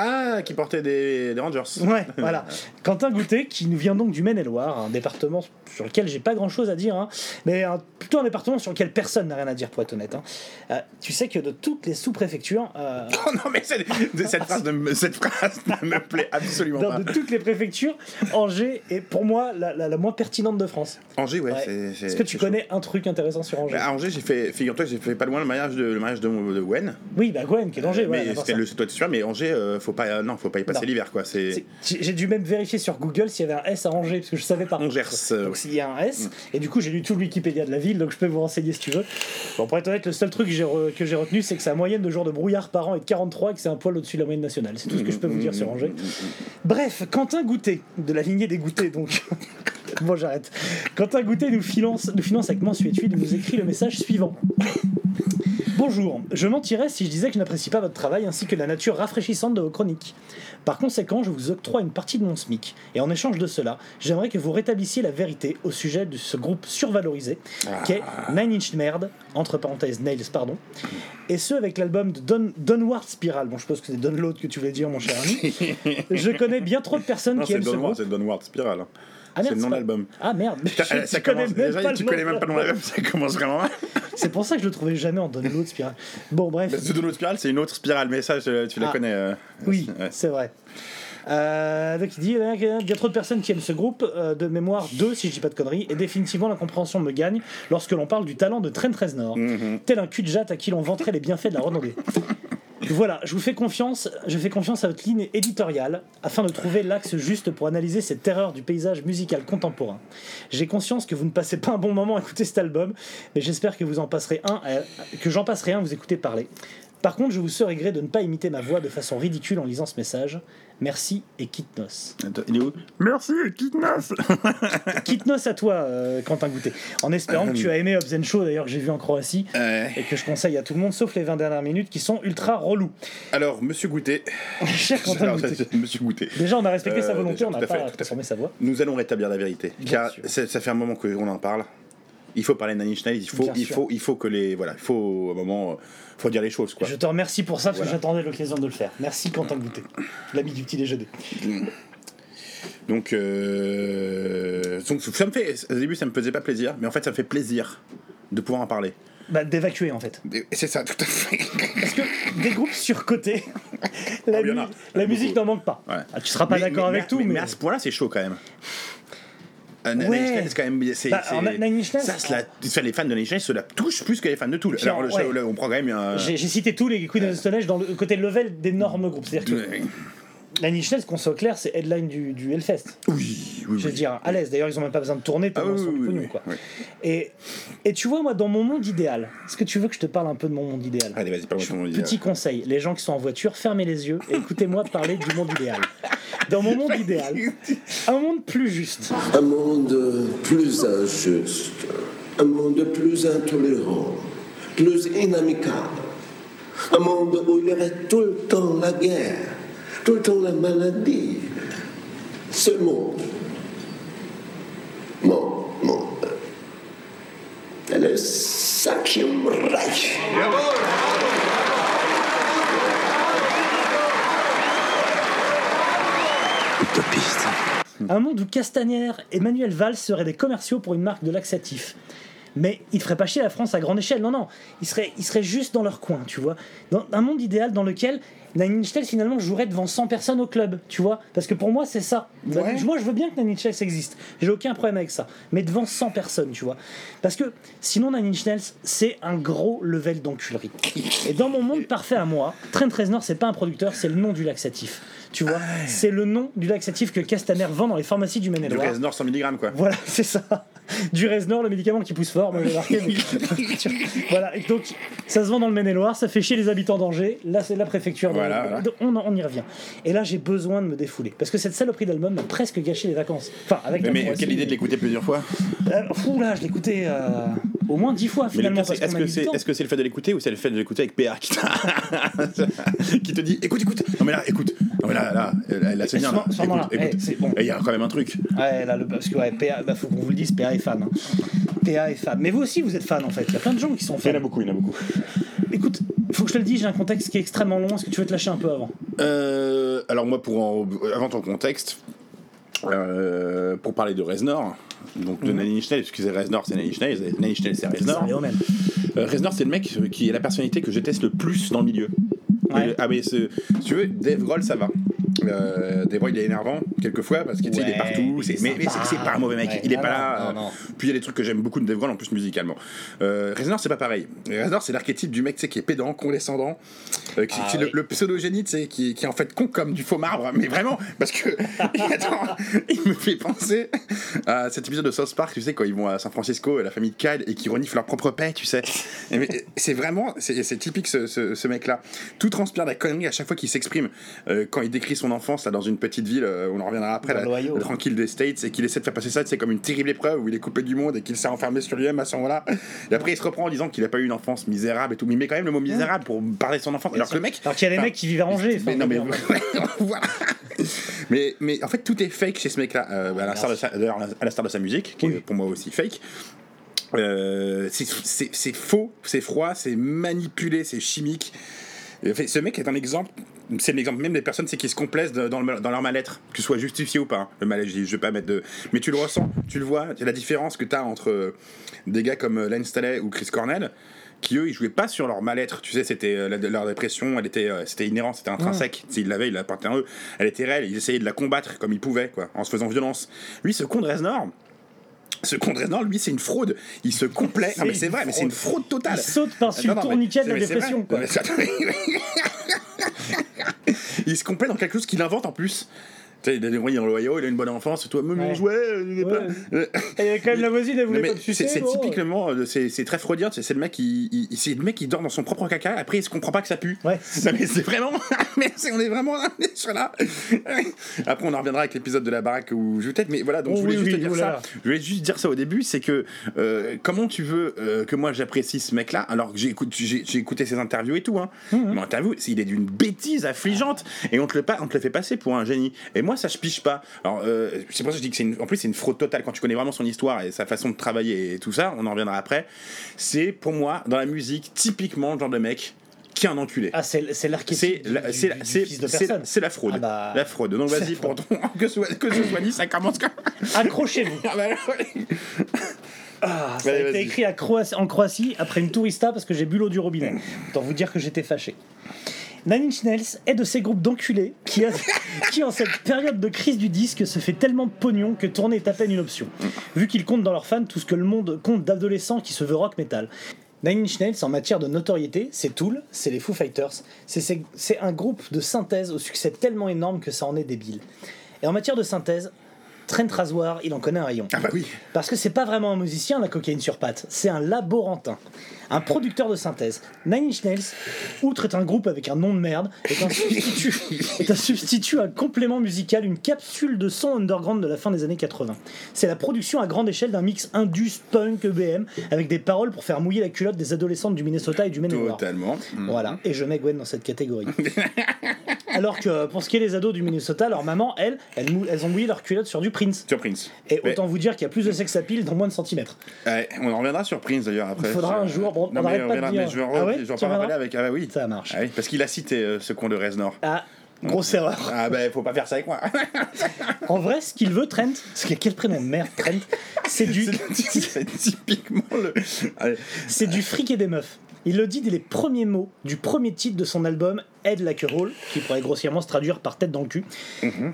Ah, qui portait des, des Rangers. Ouais, voilà. Quentin Goutet, qui nous vient donc du Maine-et-Loire, un département sur lequel j'ai pas grand chose à dire, hein, mais un- plutôt un département sur lequel personne n'a rien à dire, pour être honnête. hein. Euh, tu sais que de toutes les sous-préfectures, euh, Oh non, mais cette, cette phrase, ne me- cette phrase ne me plaît absolument pas. de toutes les préfectures, Angers est pour moi la, la- la moins pertinente de France. Angers, ouais. Est-ce que tu chaud. connais un truc intéressant sur Angers? Bah, à Angers, j'ai fait, figure-toi, j'ai fait pas loin le mariage de, le mariage de, de Gwen. Oui, bah Gwen, qui est d'Angers, ouais, mais c'était le, toi, tu sûr, mais Angers, euh, faut pas, euh, non, faut pas y passer l'hiver, quoi. C'est J'ai dû même vérifier sur Google s'il y avait un S à Angers, parce que je savais pas. Angers. euh, Donc s'il y a un S, et du coup j'ai lu tout le Wikipédia de la ville, donc je peux vous renseigner si tu veux. Bon, pour être honnête, le seul truc que j'ai retenu, c'est que sa moyenne de jours de brouillard par an est de 43 et que c'est un poil au-dessus de la moyenne nationale. C'est tout ce que je peux vous dire sur Angers. Bref, Quentin Goutet, de la lignée des Goûtés, donc. bon, j'arrête. Quentin Goutet nous finance, nous finance avec Mansuétude et nous écrit le message suivant. Bonjour, je mentirais si je disais que je n'apprécie pas votre travail ainsi que la nature rafraîchissante de vos chroniques. Par conséquent, je vous octroie une partie de mon SMIC, et en échange de cela, j'aimerais que vous rétablissiez la vérité au sujet de ce groupe survalorisé, qui est Nine Inch Merde, entre parenthèses Nails, pardon, et ce avec l'album de Don, Spiral. Bon, je suppose que c'est Download que tu voulais dire, mon cher ami. je connais bien trop de personnes Non, qui c'est aime ce groupe. c'est Downward Spiral. Ah, c'est merde, le nom de l'album. Ah merde, mais Putain, je- ça tu connais commence, même déjà, pas tu le connais nom même pas le nom de l'album, ça commence vraiment mal. C'est pour ça que je le trouvais jamais en Download Spiral. Bon, bref. Que Downward Spiral, c'est une autre spirale, mais ça, je- tu la Ah. connais. euh, Oui, ouais. c'est vrai. Euh, donc il dit il y a trop de personnes qui aiment ce groupe euh, de mémoire 2 si je dis pas de conneries et définitivement la compréhension me gagne lorsque l'on parle du talent de Trent Reznor Mhm. tel un cul de jatte à qui l'on vanterait les bienfaits de la renommée voilà je vous fais confiance je fais confiance à votre ligne éditoriale afin de trouver l'axe juste pour analyser cette terreur du paysage musical contemporain. J'ai conscience que vous ne passez pas un bon moment à écouter cet album mais j'espère que vous en passerez un à- que j'en passerai un à vous écouter parler par contre, je vous serais gré de ne pas imiter ma voix de façon ridicule en lisant ce message. Merci et Kitnos. Attends, il est où? Merci, Kitnas Kitnos à toi, euh, Quentin Goutet. En espérant que tu as aimé Hobbs Show, d'ailleurs, que j'ai vu en Croatie, et que je conseille à tout le monde, sauf les 20 dernières minutes qui sont ultra relous. Alors, Monsieur Goûter. Cher Quentin Alors, Goutet. Monsieur Goûter. Déjà, on a respecté Euh, sa volonté, déjà, on n'a pas transformé sa voix. Nous allons rétablir la vérité. Bien car sûr. ça, ça fait un moment qu'on en parle. Il faut parler de Nine Inch Nails, il faut, il faut, il faut que les, voilà, il faut, à un moment, euh, faut dire les choses, quoi. Je te remercie pour ça, parce Voilà. que j'attendais l'occasion de le faire. Merci Quentin Goutet, l'ami du petit déjeuner. Donc, euh, donc, ça me fait, au début, ça me faisait pas plaisir, mais en fait, ça me fait plaisir de pouvoir en parler. Bah, d'évacuer en fait. C'est ça, tout à fait. Parce que des groupes surcotés, la, Oh, il y en a. mu- Il y en a la musique n'en manque pas. Ouais. Ah, tu seras pas d'accord mais- avec tout, mais, mais. mais à ce point-là, c'est chaud quand même. Euh, Ouais. C'est quand même. c'est- Bah, ça, c'est la- ça, les fans de Nine Inch Nails se la touchent plus que les fans de Tool. Alors, le- ouais. le- on prend quand même un. J'ai cité tous les Queen of the Stone Age dans le côté level d'énormes groupes. C'est-à-dire que Ouais. La Niche qu'on soit clair, c'est headline du, du Hellfest. Oui, oui, Je veux oui. dire, à l'aise. D'ailleurs, ils ont même pas besoin de tourner Ah oui, oui, du oui, pognon, oui, quoi. oui. Et, et tu vois, moi, dans mon monde idéal, est-ce que tu veux que je te parle un peu de mon monde idéal? Allez, vas-y, parle-moi de ton monde idéal. Petit conseil, les gens qui sont en voiture, fermez les yeux et écoutez-moi parler du monde idéal. Dans mon monde idéal, un monde plus juste. Un monde plus injuste, un monde plus intolérant, plus inamicable. Un monde où il y aurait tout le temps la guerre, temps la maladie. Ce monde, mon monde, est le cinquième Reich. Utopiste. Un monde où Castaner et Manuel Valls seraient des commerciaux pour une marque de laxatif. Mais ils ne feraient pas chier la France à grande échelle, non, non. Ils seraient, ils seraient juste dans leur coin, tu vois. Dans un monde idéal dans lequel Nine Inch Nails, finalement jouerait devant 100 personnes au club, tu vois. Parce que pour moi, c'est ça. Ouais. Moi, je veux bien que Nine Inch Nails existe. J'ai aucun problème avec ça. Mais devant 100 personnes, tu vois. Parce que sinon, Nine Inch Nails, c'est un gros level d'enculerie. Et dans mon monde parfait à moi, Trent Reznor, c'est pas un producteur, c'est le nom du laxatif. Tu vois, c'est le nom du laxatif que Castaner vend dans les pharmacies du Du Maine-et-Loire. Reznor 100 mg, quoi. Voilà, c'est ça. Du Reznor, le médicament qui pousse fort, moi j'ai marqué. mais- voilà, et donc ça se vend dans le Maine-et-Loire, ça fait chier les habitants d'Angers. Là, c'est la préfecture. de- Voilà, de- voilà. de- on, en- on y revient. Et là, j'ai besoin de me défouler. Parce que cette saloperie d'album m'a presque gâché les vacances. Enfin, avec Mais, la mais Croatie. quelle idée de l'écouter plusieurs fois Euh, fou, là, je l'ai écouté euh, au moins dix fois Mais le finalement. pire, parce c'est- est-ce qu'on a que mis du c'est temps. le fait de l'écouter ou c'est le fait de l'écouter avec PA qui, t'a- qui te dit écoute, écoute Non, mais là, écoute Non, mais là, là, là, là, c'est bien. Là. Écoute. eh, c'est bon. Et il y a quand même un truc. Ouais, là, le, parce que ouais, PA, bah, faut qu'on vous le dise, PA est fan. hein. PA est fan. Mais vous aussi, vous êtes fan en fait. Il y a plein de gens qui sont Il y fans. en a beaucoup, il y en a beaucoup. Écoute, faut que je te le dise, j'ai un contexte qui est extrêmement long. Est-ce que tu veux te lâcher un peu avant? Euh, alors moi, pour en- avant ton contexte, euh, pour parler de Reznor, donc de Mhm. Nanny Schnell, excusez Reznor, c'est Nanny Schnell, et Nanny Schnell, c'est Reznor. Euh, Reznor, c'est le mec qui est la personnalité que je teste le plus dans le milieu. Ouais. Et- ah mais si tu veux, Dave Grohl, ça va. Euh, il est énervant quelquefois parce qu'il il est partout. c'est- Mais, mais c'est pas un mauvais mec. Ouais. Il est Non, pas non, là. non, euh, non. Puis il y a des trucs que j'aime beaucoup de Dave Grohl en plus musicalement. Euh, Reznor, c'est pas pareil. Reznor, c'est l'archétype du mec qui est pédant, condescendant, euh, qui, Ah qui le, le pseudo-génie, qui, qui est en fait con comme du faux marbre. Mais vraiment, parce que attends, il me fait penser à cet épisode de South Park, tu sais, quand ils vont à San Francisco, la famille de Kyle, et qui reniflent leur propre paix, tu sais. C'est vraiment, c'est typique ce, ce- ce mec-là. Tout transpire de la connerie à chaque fois qu'il s'exprime. Euh, quand il décrit son enfance là, dans une petite ville, euh, on en reviendra après, là, le tranquille des States, et qu'il essaie de faire passer ça, c'est comme une terrible épreuve où il est coupé du monde et qu'il s'est enfermé sur lui-même à ce moment-là. Et après, il se reprend en disant qu'il a pas eu une enfance misérable et tout. Mais il met quand même le mot misérable pour parler de son enfance. Alors que le mec. Alors qu'il y a des mecs qui vivent à Angers. mais non, mais voilà. mais, mais en fait, tout est fake chez ce mec-là, euh, à l'instar de, de sa musique, qui est pour moi aussi fake. Euh, c'est- faux, c'est froid, c'est manipulé, c'est chimique. Et en fait, ce mec est un exemple, c'est l'exemple même des personnes c'est qui se complaisent dans, le- dans leur mal-être, que ce soit justifié ou pas. hein. Le mal-être, je je vais pas mettre de. Mais tu le ressens, tu le vois, c'est la différence que tu as entre euh, des gars comme euh, Len Staley ou Chris Cornell, qui eux, ils jouaient pas sur leur mal-être. Tu sais, c'était euh, leur dépression, elle était, euh, c'était inhérent, c'était intrinsèque. S'ils l'avaient, ils l'appartenaient à eux. Elle était réelle, ils essayaient de la combattre comme ils pouvaient, quoi, en se faisant violence. Lui, ce con de Reznor, ce con de Reznor, lui, c'est une fraude. Il se complaît. Non, mais c'est vrai, mais c'est une fraude totale. Il saute par-dessus le tourniquet de la dépression, quoi. Il se complaît dans quelque chose qu'il invente en plus. Tu sais, il a des dans l'Ohio, il a une bonne enfance, et toi, il est pas- Euh, Et il y a quand même la voisine, elle voulait pas sucer. c'est typiquement, euh, c'est très freudien, c'est le mec qui, il- c'est le mec qui dort dans son propre caca, après il se comprend pas que ça pue. Ouais. Mais c'est vraiment, mais on est vraiment on est sur là. Après on en reviendra avec l'épisode de la baraque où je tête, mais voilà donc Oh je voulais juste te dire oh ça. Je voulais juste dire ça au début, c'est que euh, comment tu veux que moi j'apprécie ce mec-là alors que j'ai écouté ses interviews et tout, hein. Mmh, Mais interview, il est d'une bêtise affligeante et on te le on te le fait passer pour un génie. Et moi ça je piche pas. Alors euh, c'est pour ça que je dis que c'est une, en plus c'est une fraude totale quand tu connais vraiment son histoire et sa façon de travailler et tout ça. On en reviendra après. C'est pour moi dans la musique typiquement le genre de mec qui est un enculé. Ah, c'est l'archétype la, c'est la- c'est- c'est- la fraude. Ah bah, La fraude. Donc vas-y pour ton que ce soit que ce soit dit, ça commence comme. Accrochez-vous. Ah bah. Ah, ça a Allez, été vas-y. écrit à Croatie- en Croatie après une tourista parce que j'ai bu l'eau du robinet. Autant vous dire que j'étais fâché. Nine Inch Nails est de ces groupes d'enculés qui, a- qui, en cette période de crise du disque, se fait tellement de pognon que tourner est à peine une option. Vu qu'ils comptent dans leurs fans tout ce que le monde compte d'adolescents qui se veut rock metal. Nine Inch Nails, en matière de notoriété, c'est Tool, c'est les Foo Fighters, c'est- un groupe de synthèse au succès tellement énorme que ça en est débile. Et en matière de synthèse, Trent Razoir, il en connaît un rayon. Ah bah oui. Parce que c'est pas vraiment un musicien, la cocaïne sur pattes, c'est un laborantin, un producteur de synthèse. Nine Inch Nails, outre est un groupe avec un nom de merde, est un substitut, est un, substitut, un complément musical, une capsule de son underground de la fin des années 80. C'est la production à grande échelle d'un mix indus, punk, EBM, avec des paroles pour faire mouiller la culotte des adolescentes du Minnesota et du Maine-et-Loire. Totalement. Mm. Voilà, et je mets Gwen dans cette catégorie. Alors que pour ce qui est des ados du Minnesota, leur maman, elles, elles, ont mouillé leur culotte sur du Prince. Sur Prince. Et Mais- autant vous dire qu'il y a plus de sex appeal dans moins de centimètres. Ouais, on en reviendra sur Prince d'ailleurs après. Il faudra un jour, on mais de dire. je vais en, Ah ouais, je vais en tu parler avec. Ah bah oui. Ça marche. Ah oui, parce qu'il a cité euh, ce con de Reznor. Ah, grosse erreur. Ah bah faut pas faire ça avec moi. En vrai, ce qu'il veut, Trent, a quel prénom merde, Trent, c'est du, c'est typiquement le. C'est du fric et des meufs. Il le dit dès les premiers mots du premier titre de son album Head Like a Hole, qui pourrait grossièrement se traduire par tête dans le cul.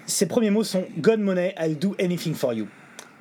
Ses premiers mots sont God Money, I'll do anything for you.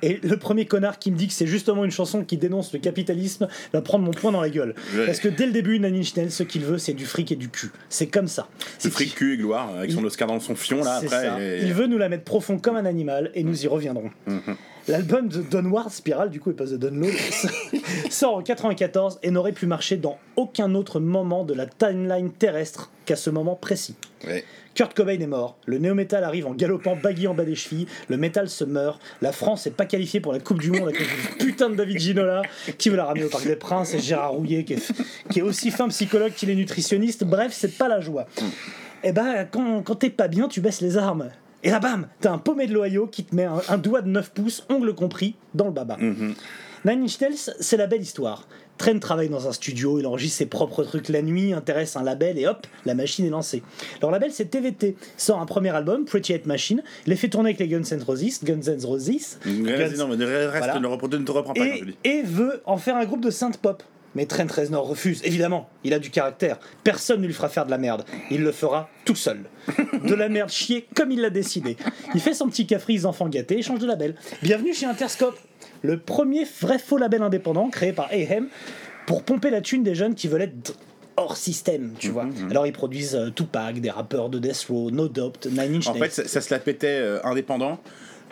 Et le premier connard qui me dit que c'est justement une chanson qui dénonce le capitalisme va prendre mon poing dans la gueule. Ouais. Parce que dès le début, Nine Inch Nails, ce qu'il veut, c'est du fric et du cul. C'est comme ça. Ce fric cul et gloire avec son Oscar dans son fion là après. et- Il veut nous la mettre profond comme un animal et nous y reviendrons. Mhm. L'album de Downward Spiral, du coup, et pas The Download, sort en 94 et n'aurait pu marcher dans aucun autre moment de la timeline terrestre qu'à ce moment précis. Ouais. Kurt Cobain est mort, le néo-metal arrive en galopant baggy en bas des chevilles, le métal se meurt, la France est pas qualifiée pour la Coupe du Monde cause du putain de David Ginola qui veut la ramener au Parc des Princes et Gérard Rouillet qui est, qui est aussi fin psychologue qu'il est nutritionniste, bref, c'est pas la joie. Et ben, quand, quand t'es pas bien, tu baisses les armes. Et là, bam, t'as un paumé de l'Ohio qui te met un, un doigt de 9 pouces, ongle compris, dans le baba. Mhm. Nine Inch Nails, c'est la belle histoire. Trent travaille dans un studio, il enregistre ses propres trucs la nuit, intéresse un label et hop, la machine est lancée. Leur label c'est TVT, sort un premier album, Pretty Hate Machine, les fait tourner avec les Guns N' Roses, Guns N' Roses, Guns- non, mais reste, Voilà. ne, reprends, ne te reprends pas et, et veut en faire un groupe de synth pop. Mais Trent Reznor refuse, évidemment, il a du caractère. Personne ne lui fera faire de la merde. Il le fera tout seul. De la merde chier comme il l'a décidé. Il fait son petit caprice enfant gâté et change de label. Bienvenue chez Interscope, le premier vrai faux label indépendant créé par Ahem pour pomper la thune des jeunes qui veulent être hors système, tu vois. Alors ils produisent euh, Tupac, des rappeurs de Death Row, No Doubt, Nine Inch En Nails. fait, ça, ça se la pétait euh, indépendant.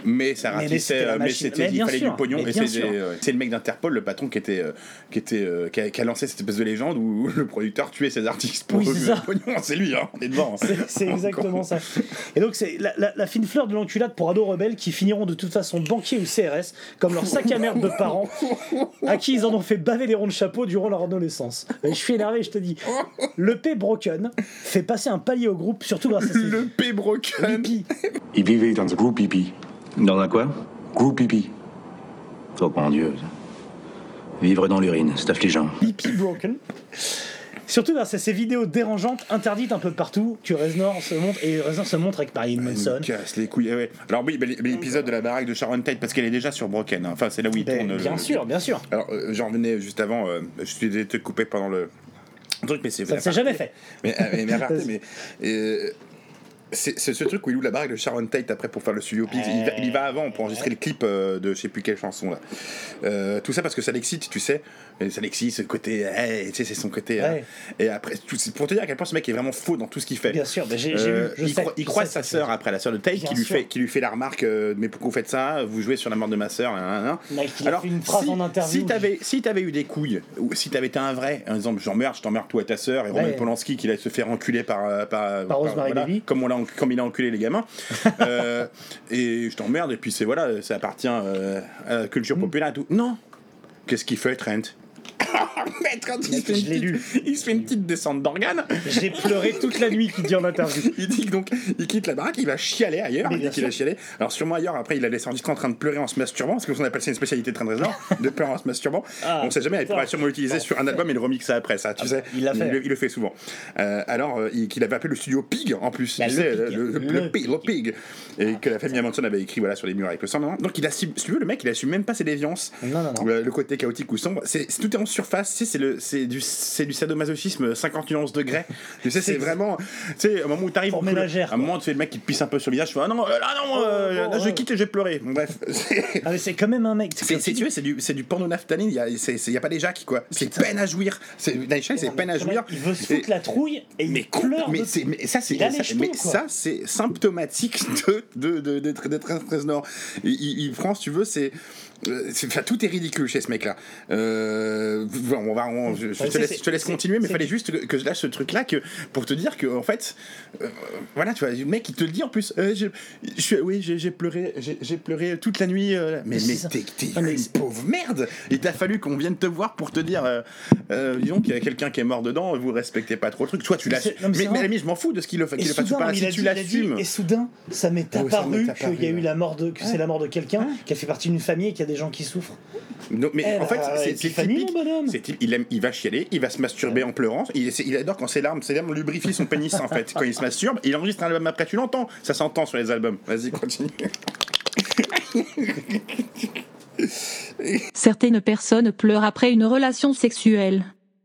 Mais ça mais ratissait, euh, mais c'était, il fallait sûr, du pognon. Et c'est, des- le mec d'Interpol, le patron, qui était, euh, qui était, euh, qui, a, qui a lancé cette espèce de légende où le producteur tuait ses artistes pour Oui, c'est le pognon. C'est lui, hein, on est devant. C'est- C'est exactement ça. Et donc, c'est la, la- la fine fleur de l'enculade pour ados rebelles qui finiront de toute façon banquiers ou CRS, comme leur sac à merde de parents, à qui ils en ont fait baver les ronds de chapeau durant leur adolescence. Et je suis énervé, je te dis. Le P Broken fait passer un palier au groupe, surtout grâce à ses Le P broken. hippies. Il vivait dans un groupe hippie. Dans un quoi? Groupe hippie. Oh mon Dieu. Vivre dans l'urine, c'est affligeant. Hippie Broken. Surtout grâce à ces vidéos dérangeantes interdites un peu partout que Reznor se montre et Reznor se montre avec Marilyn Il Manson. casse les couilles. eh ouais. Alors oui, mais l'épisode de la baraque de Sharon Tate, parce qu'elle est déjà sur Broken. hein. Enfin, c'est là où il Ben, tourne. bien le- sûr, bien sûr. Alors, euh, j'en revenais juste avant. euh, je suis désolé de te couper pendant le truc, mais c'est Ça ne s'est jamais fait. Mais, euh, mais, mais, mais, euh, c'est ce truc où il loue la baraque de Sharon Tate après pour faire le studio Pigs. Il, va- il y va avant pour enregistrer le clip euh, de je sais plus quelle chanson là. Euh, tout ça parce que ça l'excite, tu sais. Ça l'excite, ce côté. hey, tu sais, c'est son côté. Ouais. et après, tout- pour te dire à quel point ce mec est vraiment faux dans tout ce qu'il fait. Bien sûr, j'ai Euh, il, sais, cro- il je croise sa sœur après, la sœur de Tate, Bien qui lui, sûr. fait, qui lui fait la remarque euh, Mais pourquoi vous faites ça? Vous jouez sur la mort de ma sœur. nanana. Mec, il a fait une phrase si, en. Si t'avais si eu des couilles, ou si t'avais été un vrai, en disant J'emmerde, je t'emmerde toi et ta sœur, et Roman. Polanski qui se faire enculer par. par, Par Rosemary Baby. Comme, on l'a en- comme il a enculé les gamins. Euh, et je t'emmerde, et puis c'est voilà, ça appartient euh, à la Mm. culture populaire et tout. Non Qu'est-ce qu'il fait, Trent? Il, se fait une je l'ai petite- lu. il se fait une petite descente d'organes. J'ai pleuré toute la nuit, qui dit en interview. Il dit que donc il quitte la baraque, il va chialer ailleurs. Mais il dit qu'il a chialé. Alors sûrement ailleurs, après il a laissé en train de pleurer en se masturbant, parce qu'on appelle ça une spécialité de Trent Reznor, de pleurer en se masturbant. Ah, on sait jamais, il putain. sûrement l'utiliser sur un album et le remixer après ça, tu Ah, sais. il fait. le, il le fait souvent. Euh, alors euh, il- qu'il avait appelé le studio Pig en plus, Bah, tu le sais, Pig. le, le- Pig, le Pig. et que la famille Manson avait écrit voilà sur les murs avec le sang. Donc il assume, si tu veux, le mec il assume même pas ses déviances. Non, non. Le, le côté chaotique ou sombre, c'est- tout est en surface. Tu sais, c'est le, c'est du, c'est du sadomasochisme 50 nuances degrés. Tu sais, c'est vraiment, tu sais, au moment où t'arrives, au- à un moment, tu fais le mec qui te pisse un peu sur le visage, tu fais ah non, euh, là non, euh, Oh, là oh, je oh. quitte et j'ai pleuré. Bon, bref, c'est. Ah, mais c'est quand même un mec. C'est, c'est- tu vois, c'est du, c'est du porno naphtaline, il y a, c'est, c'est- il y a pas des jacks, quoi. C'est peine à jouir. C'est, Nightshade, c'est peine à jouir. Il veut se foutre la trouille et il mais, pleure. mais, de- c'est- mais ça, c'est, ça, jetons, mais ça, c'est symptomatique de, de, de, il, il prend, si tu veux, c'est. Euh, enfin, tout est ridicule chez ce mec-là. Euh, on va, on- je, te laisse, c'est- je te laisse c'est- continuer, mais fallait juste que, que je lâche ce truc-là que, pour te dire que, en fait, euh, voilà, tu vois, le mec, il te le dit en plus. euh, je, je suis, oui, j'ai, pleuré, j'ai, pleuré toute la nuit. euh, mais, mais t'es, Ah, une pauvre merde. Il t'a fallu qu'on vienne te voir pour te dire, euh, euh, disons qu'il y a quelqu'un qui est mort dedans, vous respectez pas trop le truc. Toi, tu l'assumes. mais Mais, mais, je m'en fous de ce qu'il le fait, ou soudain, pas. il Si a tu a l'assumes. et soudain, ça m'est Ah apparu m'est apparu, qu'il y a eu la mort de, que c'est la mort de quelqu'un, qu'elle fait partie d'une famille et y a des gens qui souffrent. Non, mais Eh en fait, bah, c'est, c'est typique. Il, aime, il va chialer, il va se masturber en pleurant. Il, il adore quand ses larmes, ses larmes lubrifient son pénis en fait. Quand il se masturbe, il enregistre un album après. Tu l'entends? Ça s'entend sur les albums. Vas-y, continue. Certaines personnes pleurent après une relation sexuelle.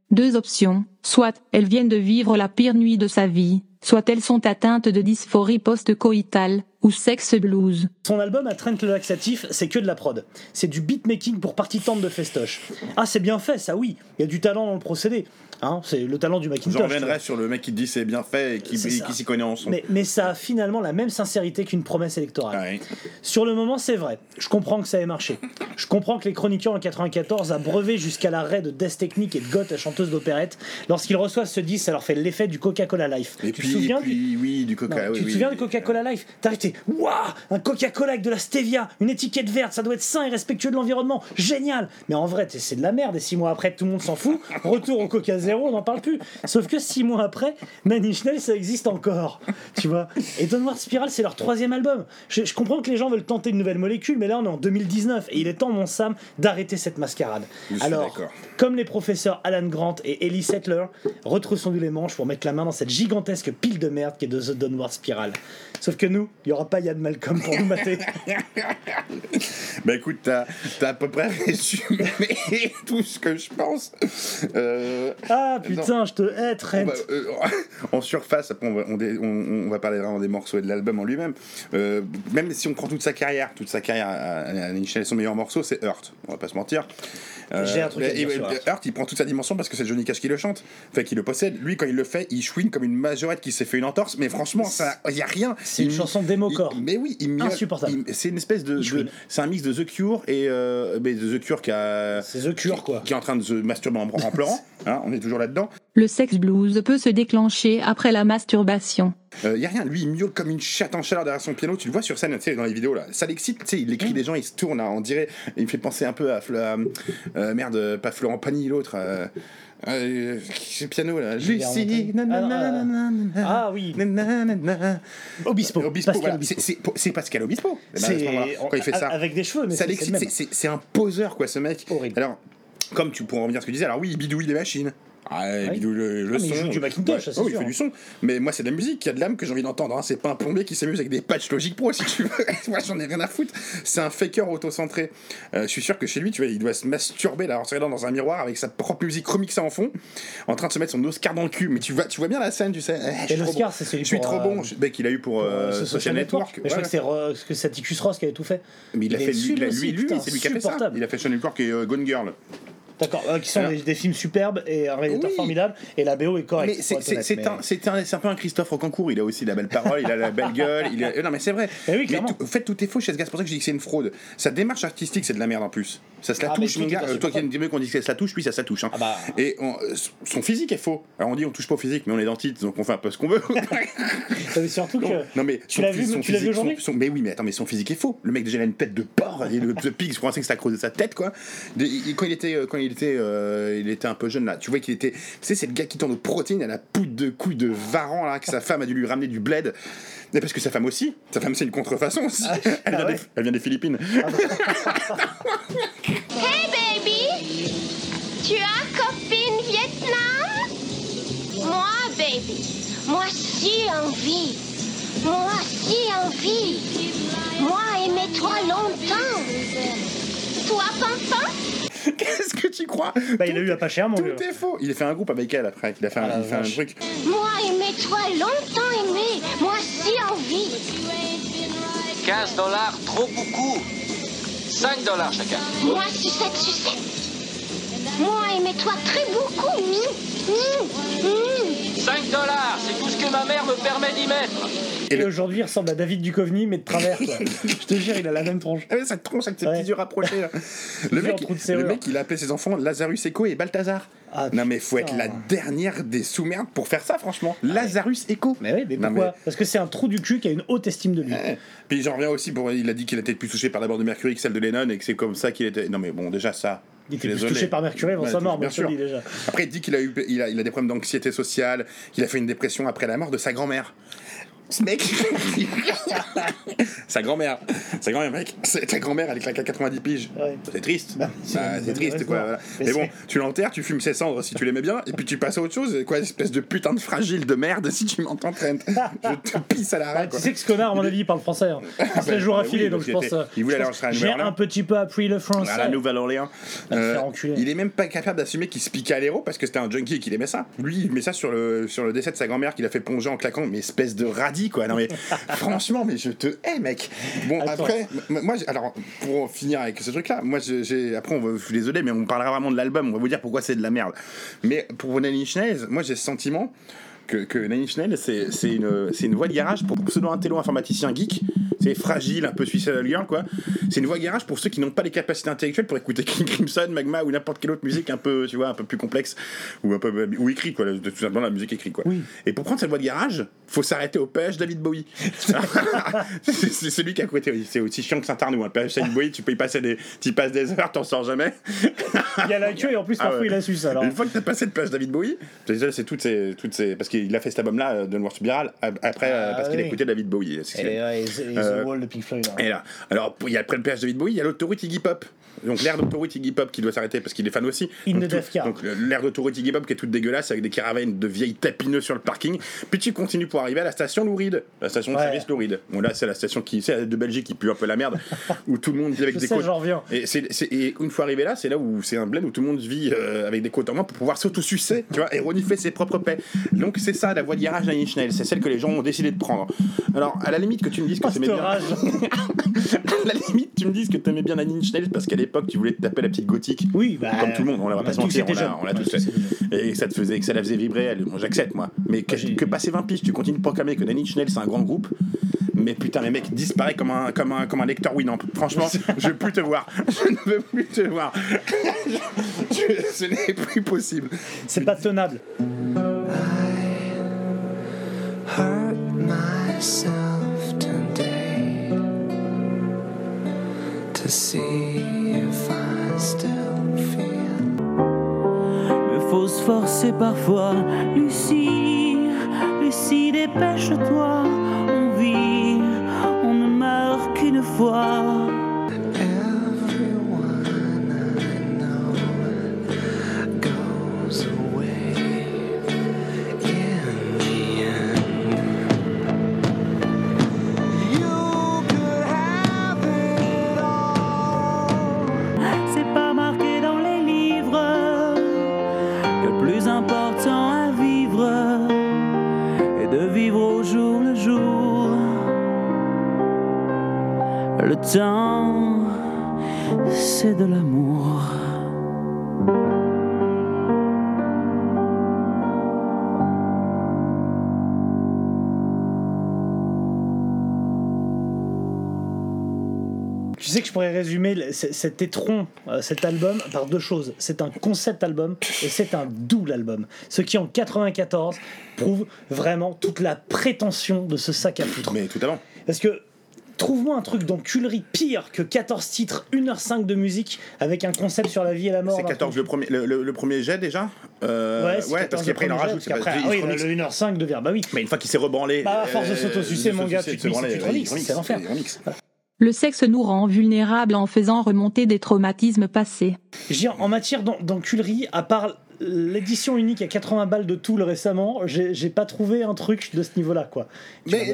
Deux options, soit elles viennent de vivre la pire nuit de sa vie, soit elles sont atteintes de dysphorie post-coïtale, ou sexe blues. Son album à Trent le laxatif, c'est que de la prod. C'est du beatmaking pour partie tente de festoche. Ah, c'est bien fait, ça oui. Il y a du talent dans le procédé. Hein, c'est le talent du Macintosh. J'en reviendrai sur le mec qui dit c'est bien fait et qui, s'y connaît en son. Mais, mais ça a finalement la même sincérité qu'une promesse électorale. Ouais. Sur le moment, c'est vrai. Je comprends que ça ait marché. Je comprends que les chroniqueurs en 94 a brevé jusqu'à l'arrêt de Death Technique et de Goth, la chanteuse d'opérette. Lorsqu'ils reçoivent ce disque, ça leur fait l'effet du Coca-Cola Life. Et Tu puis, te souviens puis, oui, du Coca. Non, oui, tu te oui. souviens du Coca-Cola Life? T'arrives, t'es waouh, un Coca-Cola avec de la stevia, une étiquette verte, ça doit être sain et respectueux de l'environnement, génial. Mais en vrai, c'est de la merde. Et six mois après, tout le monde s'en fout. Retour au Coca Zéro, on n'en parle plus. Sauf que six mois après, Nails, ça existe encore, tu vois. Et Downward Spiral, c'est leur troisième album. Je, je comprends que les gens veulent tenter une nouvelle molécule, mais là, on est en 2019 et il est temps, mon Sam, d'arrêter cette mascarade. Je Alors, comme les professeurs Alan Grant et Ellie Settler, retroussons-nous les manches pour mettre la main dans cette gigantesque pile de merde qui est de The Downward Spiral. Sauf que nous, il n'y aura pas Yann Malcolm pour nous mater. Bah écoute, t'as as à peu près résumé tout ce que je pense. Euh, Ah putain, je te hais, Trent. on va, euh, en surface, après on va, on, dé- on- on va parler vraiment des morceaux et de l'album en lui-même. Euh, même si on prend toute sa carrière, toute sa carrière à, Nails, son meilleur morceau, c'est Hurt. On va pas se mentir. Euh, J'ai un truc à dire et- sur et- Hurt. Hurt, il prend toute sa dimension parce que c'est Johnny Cash qui le chante, fait qu'il le possède. Lui, quand il le fait, il chouine comme une majorette qui s'est fait une entorse. Mais franchement, ça, il y a rien. C'est une chanson démo-corps. il- Mais oui, il Insupportable. C'est une espèce de, c'est un mix de The Cure et euh, The Cure qui a, C'est The Cure, quoi. qui est en train de se masturber en, en pleurant. Hein, on est toujours là-dedans. Le sex blues peut se déclencher après la masturbation. Il Euh, y a rien, lui il miaule comme une chatte en chaleur derrière son piano, tu le vois sur scène, tu sais, dans les vidéos là, ça l'excite, tu sais, il écrit des gens, il se tourne, hein, on dirait, il me fait penser un peu à, Fle- à, euh, merde, pas Florent Pagny, l'autre, euh, euh, ce piano là, Lucie, Ah, Ah oui, nanana. Obispo. Obispo, Pascal voilà. Obispo. C'est- Pascal Obispo, Eh ben, quand il fait ça. avec des cheveux, mais ça c'est- l'excite, un poseur quoi ce mec. Horrible. Alors, comme tu pourrais revenir à ce que tu disais, alors oui, il bidouille des machines. Ah, il le, le Ah, mais il son. joue du Macintosh, ça, c'est oh, il fait hein. du son. Mais moi, c'est de la musique qui a de l'âme que j'ai envie d'entendre. hein. C'est pas un plombier qui s'amuse avec des patchs Logic Pro, si tu veux. moi, j'en ai rien à foutre. C'est un faker auto-centré. Euh, je suis sûr que chez lui, tu vois, il doit se masturber là, en se regardant dans un miroir avec sa propre musique remixée en fond, en train de se mettre son Oscar dans le cul. Mais tu vois, tu vois bien la scène, tu sais. Eh, Et l'Oscar, c'est celui Je suis trop euh, bon. Mec, qu'il a eu pour, euh, Social Network. Mais je crois que c'est Ro- que c'est Atticus Ross qui avait tout fait. Mais il a fait lui, il lui, c'est lui qui a fait ça. Il a fait Social Network et euh, Gone Girl. D'accord, euh, qui sont Alors- des, des films superbes et un réalisateur Oui. formidable. Et la BO est correcte. C'est mais- un, un, un peu un Christophe Rocancourt. Il a aussi la belle parole, il a la belle gueule. Il a... euh, Non, mais c'est vrai. Eh oui, mais tout, en fait, tout est faux chez ce gars. C'est pour ça que je dis que c'est une fraude. Sa démarche artistique, c'est de la merde en plus. Ça se la Ah, touche, mon gars. Euh, toi qui aimes dire qu'on dit que ça se la touche, lui, ça se la touche. hein. Ah bah. Et on- son physique est faux. Alors on dit on touche pas au physique, mais on est dentiste, donc on fait un peu ce qu'on veut. Mais surtout que. non, mais Tu l'as vu- son tu l'as vu aujourd'hui Mais oui, mais attends, mais son physique est faux. Le mec déjà il a une tête de porc et le The Pig, je pensais que cause de sa tête, quoi. Quand il était, quand il était, euh, il était un peu jeune là, tu vois qu'il était, tu sais, c'est le gars qui tourne aux protéines à la poudre de couilles de varan là, que sa femme a dû lui ramener du bled. Mais parce que sa femme aussi, sa femme c'est une contrefaçon aussi. elle, vient ah ouais des, elle vient des Philippines. Hey baby. Tu as copine Vietnam? Moi baby. Moi si envie. Moi si envie. Moi aimais toi longtemps. Toi Fanfan Qu'est-ce que tu crois Bah, il a eu à pas cher, mon vieux. Tout est faux. Il a fait un groupe avec elle après. Il a fait un, Ah, il fait un truc. Moi aimais toi longtemps aimé Moi si envie 15 dollars, trop beaucoup. 5 dollars chacun. Moi sucette sucette Moi aimais toi très beaucoup Mmh, mmh, mmh. 5 dollars, c'est tout ce que ma mère me permet d'y mettre. Et aujourd'hui, il ressemble à David Duchovny, mais de travers. quoi. je te jure, il a la même tronche. Ah ouais, ça tronche avec ses Ouais. petits yeux rapprochés. là. le, mec, le il a appelé ses enfants Lazarus Echo et Balthazar. Ah, non mais faut être la dernière des sous-merdes pour faire ça franchement. Lazarus Echo. Mais oui, mais Non, pourquoi Parce que c'est un trou du cul qui a une haute estime de lui. Ouais. Puis j'en reviens aussi pour il a dit qu'il était plus touché par la mort de Mercury que celle de Lennon et que c'est comme ça qu'il était. Non mais bon déjà ça. Il était plus touché par Mercury avant sa mort, bien sûr. déjà. Après il dit qu'il a eu il a, il a des problèmes d'anxiété sociale, qu'il a fait une dépression après la mort de sa grand-mère. Ce mec, sa grand-mère, sa grand-mère, mec, ta grand-mère, elle claque à 90 piges. Ouais. C'est triste. Bah, c'est Bah, c'est triste, quoi. voilà. Mais Mais bon, tu l'enterres, tu fumes ses cendres si tu l'aimais bien, et puis tu passes à autre chose. Quoi, espèce de putain de fragile de merde si tu m'entends, Trent. Je te pisse à la Ah, rate, tu sais que ce connard, à mon avis, il parle français. Hein. Il se bah, la joue bah affilé, oui, donc je pense. euh, il voulait aller en J'ai un petit peu appris le français. à la Nouvelle-Orléans. Euh, il est même pas capable d'assumer qu'il se piquait à l'héros parce que c'était un junkie et qu'il aimait ça. Lui, il met ça sur le, sur le décès de sa grand-mère qu'il a fait plonger en claquant, mais espèce de radis quoi. Non mais franchement, mais je te hais, mec. Bon, Attends. après, moi, alors pour finir avec ce truc-là, moi, j'ai, après, on va, je suis désolé, mais on parlera vraiment de l'album. On va vous dire pourquoi c'est de la merde. Mais pour Inch Nails, moi, j'ai ce sentiment que, que Nine Nails, c'est une, voix de garage pour pseudo-intello informaticien geek. C'est fragile, un peu suicidal girl, quoi. C'est une voix de garage pour ceux qui n'ont pas les capacités intellectuelles pour écouter King Crimson, Magma ou n'importe quelle autre musique un peu, tu vois, un peu plus complexe ou un peu ou écrit, quoi. Tout simplement la musique écrite, quoi. Et pour prendre cette voix de garage, faut s'arrêter au pêche David Bowie. c'est celui qui a côté. C'est aussi chiant que Saint-Arnaud. Un pêche David Bowie, tu peux y passer des, tu y passes des heures, t'en sors jamais. Il y a la queue et en plus, Ah parfois ouais. il a su ça. Alors. Une fois que t'as passé de plage David Bowie, c'est toutes ces, toutes ces, parce qu'il a fait cet album-là euh, de Noir Spiral ap- après euh, Ah parce qu'il oui. écoutait David Bowie. Et, ouais, et The- et Euh, The Wall de Pink Floyd. hein. et là, alors il y a après le plage David Bowie, il y a l'autoroute Iggy Pop. Donc l'air d'autoroute Iggy Pop qui doit s'arrêter parce qu'il est fan aussi. In donc, the tout- donc euh, l'air d'autoroute Iggy Pop qui est toute dégueulasse avec des caravanes de vieilles tapineux sur le parking. Puis tu continues pour arriver à la station Louride, la station de Ouais. service Louride. Bon là c'est la station qui c'est de Belgique qui pue un peu la merde où tout le monde vit avec Je des sais, côtes. Et, et une fois arrivé là, c'est là où c'est un bled où tout le monde vit euh, avec des côtes en main pour pouvoir s'auto-sucer, tu vois, et renifler ses propres paix. Donc c'est ça la voie de garage d'Annie Schnell, c'est celle que les gens ont décidé de prendre. Alors à la limite que tu me dises que t'aimais bien. à la limite tu me dises que t'aimais bien Annie Schnell parce qu'à l'époque tu voulais te taper la petite gothique. Oui, bah, Comme tout le monde, on, va on pas se mentir, on l'a, on On tous fait. Et ça te faisait, que ça la faisait vibrer, elle- bon, j'accepte moi. Mais que, que passé 20 pistes, tu continues de proclamer que Nanny Schnell c'est un grand groupe. Mais putain, les mecs disparaissent comme un, comme un, comme un lecteur Winamp. Franchement, je veux plus te voir. Je ne veux plus te voir. Je- ce n'est plus possible. C'est pas tenable. hurt myself today to see if I still feel. Mais faut forcer parfois. Lucie, Lucie, dépêche-toi. On vit, on ne meurt qu'une fois. Temps, c'est de l'amour. Tu sais que je pourrais résumer le- c- cet étron, euh, cet album, par deux choses. C'est un concept album et c'est un double album. Ce qui, en 94, prouve vraiment toute la prétention de ce sac à foutre. Mais tout avant. Parce que. Trouve-moi un truc d'enculerie pire que 14 titres, 1h05 de musique avec un concept sur la vie et la mort. C'est d'un 14 le premier, le, le- le premier jet déjà Euh, Ouais, ouais 14 parce qu'après il en rajoute. parce qu'après, il ah oui, le 1h05 devient. Bah oui. Mais une fois qu'il s'est rebranlé. Bah, à force de euh, s'auto-sucer, mon gars, tu te remixes, remix, c'est l'enfer. Le sexe nous rend vulnérables en faisant remonter des traumatismes passés. Je veux dire, en matière d'en- d'enculerie, à part l'édition unique à 80 balles de Tool récemment, j'ai pas trouvé un truc de ce niveau-là, quoi. Tu Mais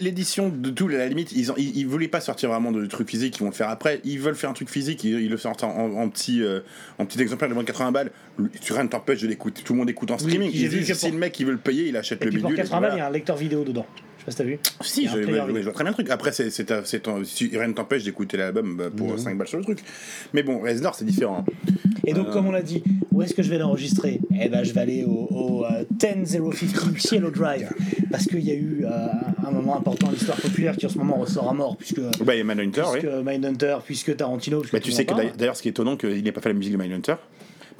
l'édition de tout, à la limite, ils, ont- ils, ils voulaient pas sortir vraiment de trucs physiques, ils vont le faire après. Ils veulent faire un truc physique, ils, ils le sortent en, en- en petit, euh, en petit exemplaire de moins de 80 balles. Tu rien ne t'empêche de l'écouter, tout le monde écoute en streaming. ils disent, si pour- le mec il veut le payer, il achète Et le puis pour bidule. et 80 balles, il y a un lecteur vidéo dedans. Je sais pas si t'as vu. Si, je, player je vois très bien le truc. Après, c'est, c'est, rien ne t'empêche d'écouter l'album bah, pour 5 balles sur le truc. Mais bon, Reznor, c'est différent. Et donc, Euh, comme on l'a dit, où est-ce que je vais l'enregistrer? Eh ben, je vais aller au, au euh, 10050 Cielo Drive. Parce qu'il y a eu euh, un moment important de l'histoire populaire qui en ce moment ressort à mort. Puisque, Bah, il y a Mindhunter, oui. puisque Mindhunter, puisque Tarantino. puisque Bah, tu sais que d'ailleurs, ce qui est étonnant, qu'il n'ait pas fait la musique de Mindhunter.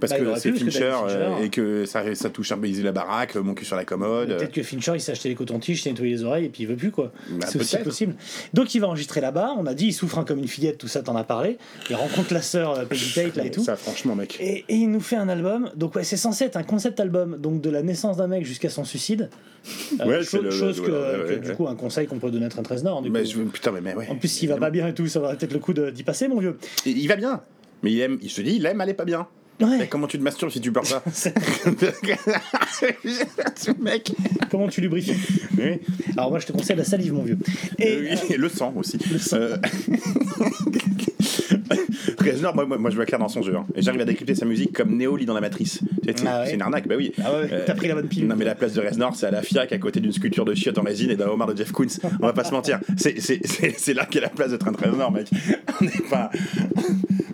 Parce Bah, il que c'est parce Fincher, euh, et que ça, ça touche un Easy la baraque, mon cul sur la commode. Peut-être que Fincher il s'est acheté les cotons-tiges, s'est nettoyé les oreilles et puis il veut plus quoi. Bah, c'est aussi possible. Donc il va enregistrer là-bas. On a dit il souffre hein, comme une fillette, tout ça t'en as parlé. Il rencontre la sœur euh, Peggy Tate là et tout. Ça, franchement, mec. Et, et il nous fait un album. Donc ouais, c'est censé être un concept album. Donc de la naissance d'un mec jusqu'à son suicide. Euh, Ouais, chose le- chose le- que, ouais, ouais, que, du coup un conseil qu'on peut donner à Trent Reznor. du Mais je, putain, mais, mais ouais. En plus s'il va pas bien et tout, ça va peut-être le coup d'y passer mon vieux. Il va bien. Mais il aime, je te dis, il aime aller pas bien. Ouais. Mais comment tu te masturbes si tu pleures pas mec. Comment tu lubrifies Oui. Alors moi je te conseille la salive mon vieux. Et Oui, et le sang aussi. Euh, Reznor, moi, moi, moi, je clair dans son jeu. hein. Et j'arrive à décrypter sa musique comme Neo lit dans la matrice. C'est Ah ouais c'est une arnaque, bah oui. Ah ouais, t'as pris la bonne pilule. Non, mais la place de Reznor, c'est à la FIAC, à côté d'une sculpture de chiottes en résine et d'un homard de Jeff Koons. On va pas se mentir. C'est- là qu'est la place de Trent Reznor, mec. On n'est pas.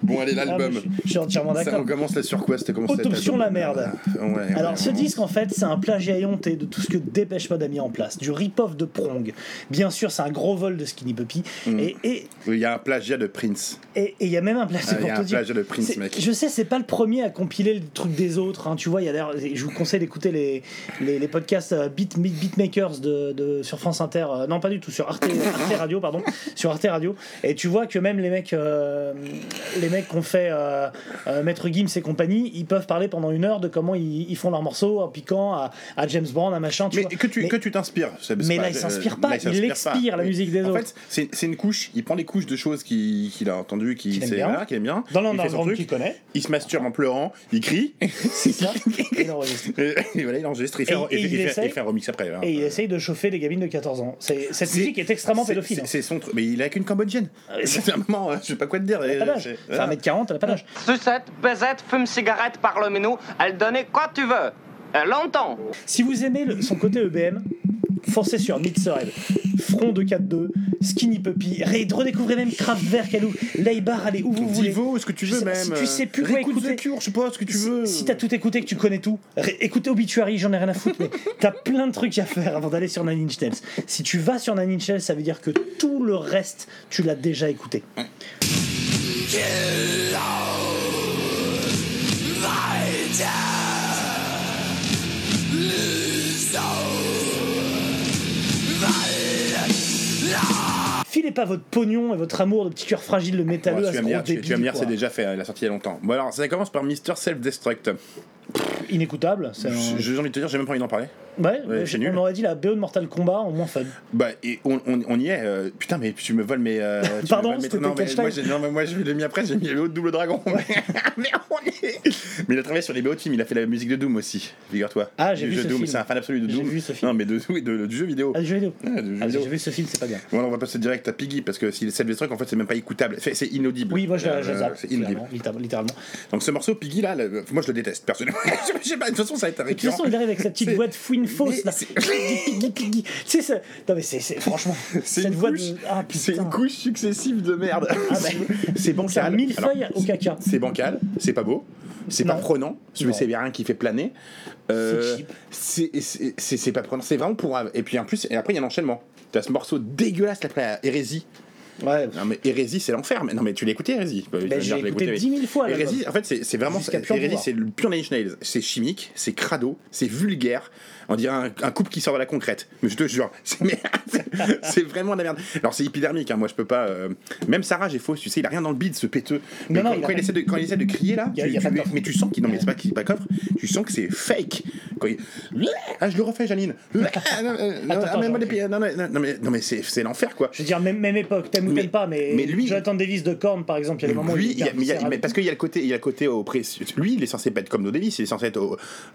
Bon, allez, l'album. Ah, je, je suis entièrement d'accord. on commence là sur quoi C'était comment cet Autopsion la merde. Ouais, Alors ouais, ce disque en fait c'est un plagiat éhonté de tout ce que Dépêche Mode a mis en place, du rip-off de Prong. Bien sûr c'est un gros vol de Skinny Puppy Mm. et et Il y a un plagiat de Prince. et et il y a même un plagiat Ah, il y pour a te un dire. plagiat de Prince, mec. Je sais c'est pas le premier à compiler le truc des autres. hein, tu vois il y a d'ailleurs je vous conseille d'écouter les, les les podcasts euh, Beat, Beat- Beatmakers de, de sur France Inter. euh, non pas du tout sur Arte, Arte Radio pardon sur Arte Radio et tu vois que même les mecs euh, les mecs qu'on fait euh, euh, Maître Gims et compagnie ils peuvent parler pendant une heure de comment ils, ils font leurs morceaux en piquant à, à James Bond à machin tu Mais vois. que tu, que tu t'inspires. mais pas- là, il s'inspire pas, là, il expire pas. la Oui. musique des en autres. fait, c'est une couche, il prend des couches de choses qu'il a entendues, qu'il Qu'il aime voilà, qu'il aime bien. Dans truc, qu'il connaît. Il se masturbe en pleurant, il crie. c'est ça et il enregistre. Et, et voilà, il enregistre, il fait, Et- il et fait- il il fait- essaye- il fait un remix après. hein. et il essaye de chauffer des gamines de 14 ans cette musique est extrêmement pédophile c'est- hein. Son truc. Mais il a qu'une cambodgienne. ouais, c'est- un moment, je sais pas quoi te dire. elle a pas d'âge C'est- Enfin, 1m40 elle a pas d'âge Sucette, baisette, fume cigarette, parle-nous, elle donnait quoi tu veux. Euh, longtemps. si vous aimez le- son côté EBM foncez sur Mixerhead Front 242 Skinny Puppy redécouvrez même Kraftwerk allez où Leibar allez où vous voulez Divo, ce que tu veux sais même. si tu sais plus quoi Réécoute écouter The Cure, je sais pas ce que tu veux. Si t'as tout écouté, que tu connais tout, écoutez Obituary, j'en ai rien à foutre, mais t'as plein de trucs à faire avant d'aller sur Nine Inch Nails. Si tu vas sur Nine Inch Nails, ça veut dire que tout le reste, tu l'as déjà écouté. Filez pas votre pognon et votre amour de petit cœur fragile, le métalleux à tu ce vas me gros dire, tu, tu vas me dire, c'est déjà fait, il a sorti il y a longtemps. Bon alors, ça commence par Mr. Self-Destruct. Inécoutable. c'est un- J'ai envie de te dire, j'ai même pas envie d'en parler. Ouais, Ouais, je- c'est nul. on aurait dit la BO de Mortal Kombat en moins fun. Bah, et on, on, on y est. euh, putain, mais tu me voles mes. euh, tu me Pardon, voles mes non, mais moi, j'ai- non, mais moi, je l'ai mis après, j'ai mis le haut de Double Dragon. mais, on y est. Mais il a travaillé sur les BO Team, il a fait la musique de Doom aussi, figure-toi. Ah, j'ai vu jeu ce Doom, film. c'est un fan absolu de J'ai Doom. vu ce film. Non, mais de, de- du jeu vidéo. Ah, du jeu vidéo. Ah, j'ai vu ce film, c'est pas bien. Bon, on va passer direct à Piggy parce que si le Self-Destruct, en fait, c'est même pas écoutable. C'est c'est inaudible. Oui, moi je la je la Euh, C'est inaudible. littéralement-. Donc ce morceau, Piggy, là, moi je le déteste, personnellement. Je sais pas, de toute façon, ça va être un de toute façon, il arrive avec sa petite C'est- voix de fouine fausse là. Sais, ça- non mais c'est c'est- franchement, C'est cette une voix de. couche- Ah C'est putain. une couche successive de merde. Ah, bah, c'est C'est un bancal. au caca. C'est bancal, c'est pas beau, c'est pas prenant, c'est rien qui fait planer. Euh, C'est c'est c'est- c'est- c'est pas prenant, c'est vraiment pour. Et puis en plus, et après il y a l'enchaînement. T'as ce morceau dégueulasse après Hérésie. Ouais. Non mais Hérésie c'est l'enfer. Mais non mais tu l'as écouté Hérésie? Bah, me j'ai écouté. 10 000 fois. Hérésie, en fait c'est vraiment Hérésie c'est le pur Nine Nails. C'est chimique, c'est crado, c'est vulgaire. On dirait un, un couple qui sort de la concrète. Mais je te jure, c'est mais- c'est vraiment de la merde. Alors c'est hypodermique, hein, moi je peux pas. euh, Même Sarah j'ai faux, tu sais, il a rien dans le bide ce péteux. Mais Non, non, quand, il quand essaie de, quand il essaie de crier là, Il y a- tu- tu- mais, mais tu sens qu'il non mais c'est pas qu'il pas coffre, tu sens que c'est fake. Quand il- Ah je le refais Janine. Non, mais c'est l'enfer quoi. Je veux dire, même, même époque, t'aimes ou Mais- t'aimes pas, mais, mais lui- Jonathan Davis de Korn par exemple, il y a des moments où Lui, il a- mais parce qu'il y a le côté, il y a le côté oppressé. Lui, il est censé pas être comme nos Davis, il est censé être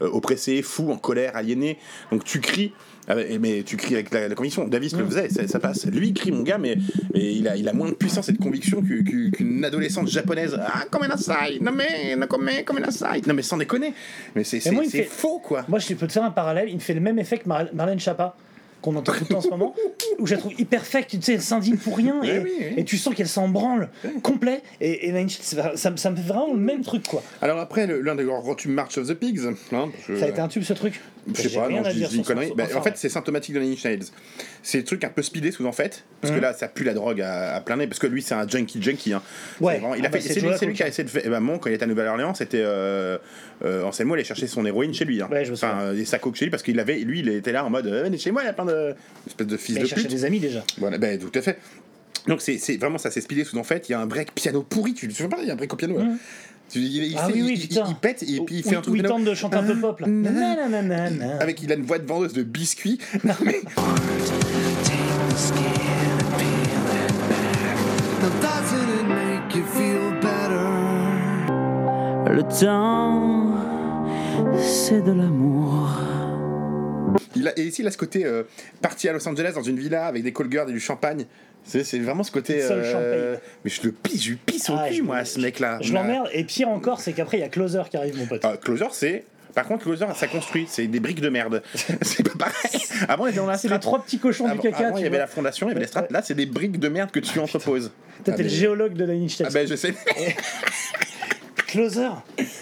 euh, oppressé, fou, en colère, aliéné. Donc tu cries, euh, mais tu cries avec la, la conviction. Davis le faisait, ça, ça passe. Lui, il crie, mon gars, mais, mais il, a, il a moins de puissance et de conviction qu'une adolescente japonaise. Ah, comme un asai, non mais, non comme comme un. Non mais sans déconner. Mais c'est fait- faux quoi. Moi, je peux te faire un parallèle. Il me fait le même effet que Mar- Marlène Chapa, qu'on entend tout le temps en ce moment, où je la trouve hyper fake. Tu sais, elle s'indigne pour rien et, Ouais, oui, oui. et tu sens qu'elle s'en branle complet. Et, et ça, ça, ça me fait vraiment le même truc, quoi. Alors après, l'un des grands tubes March of the Pigs. hein, Ça a été un tube ce truc? Je sais pas, non, je dis une connerie. Bah, en fait, c'est symptomatique de Nine Inch Nails. C'est le truc un peu speedé sous en fait, parce que Mhm. là, ça pue la drogue à, à plein nez, parce que lui, c'est un junkie junkie. Hein. Ouais. C'est vraiment- il a bah, fait- c'est c'est lui, qui a essayé de faire. Eh ben, moi, quand il était à Nouvelle-Orléans, c'était euh, euh, Anselmo allait chercher son héroïne chez lui. Hein. Ouais, je me enfin, euh, et sa coke chez lui, parce qu'il avait, lui, il était là en mode, euh, venez chez moi, il y a plein de espèce de fils de il cherchait pute. des amis déjà. Voilà, ben, tout à fait. Donc c'est vraiment ça, c'est speedé sous en fait. Il y a un break piano pourri, tu tu veux pas, il y a un break au piano. là. Il, il Ah oui, oui, il- il- putain. il pète et puis il fait un truc il tente de chanter un peu pop, là. Avec il a une voix de vendeuse de biscuits. Non mais Le temps, c'est de l'amour. il a, et ici il a ce côté euh, parti à Los Angeles dans une villa avec des call girls et du champagne. C'est c'est vraiment ce côté. Euh, mais je le pisse, je pisse au Ah, cul moi, ce mec-là. Je l'emmerde. Et pire encore, c'est qu'après, il y a Closer qui arrive, mon pote. Ah, Closer, c'est Par contre, Closer, ça construit. C'est des briques de merde. c'est pas pareil. Avant, il y avait dans la C'est les trois petits cochons Avant, du caca. avant, il y avait la fondation, il y avait les strates. Là, c'est des briques de merde que tu entreposes. Toi, Ah, t'es le géologue de Nails. Ah ben, je sais. Closer.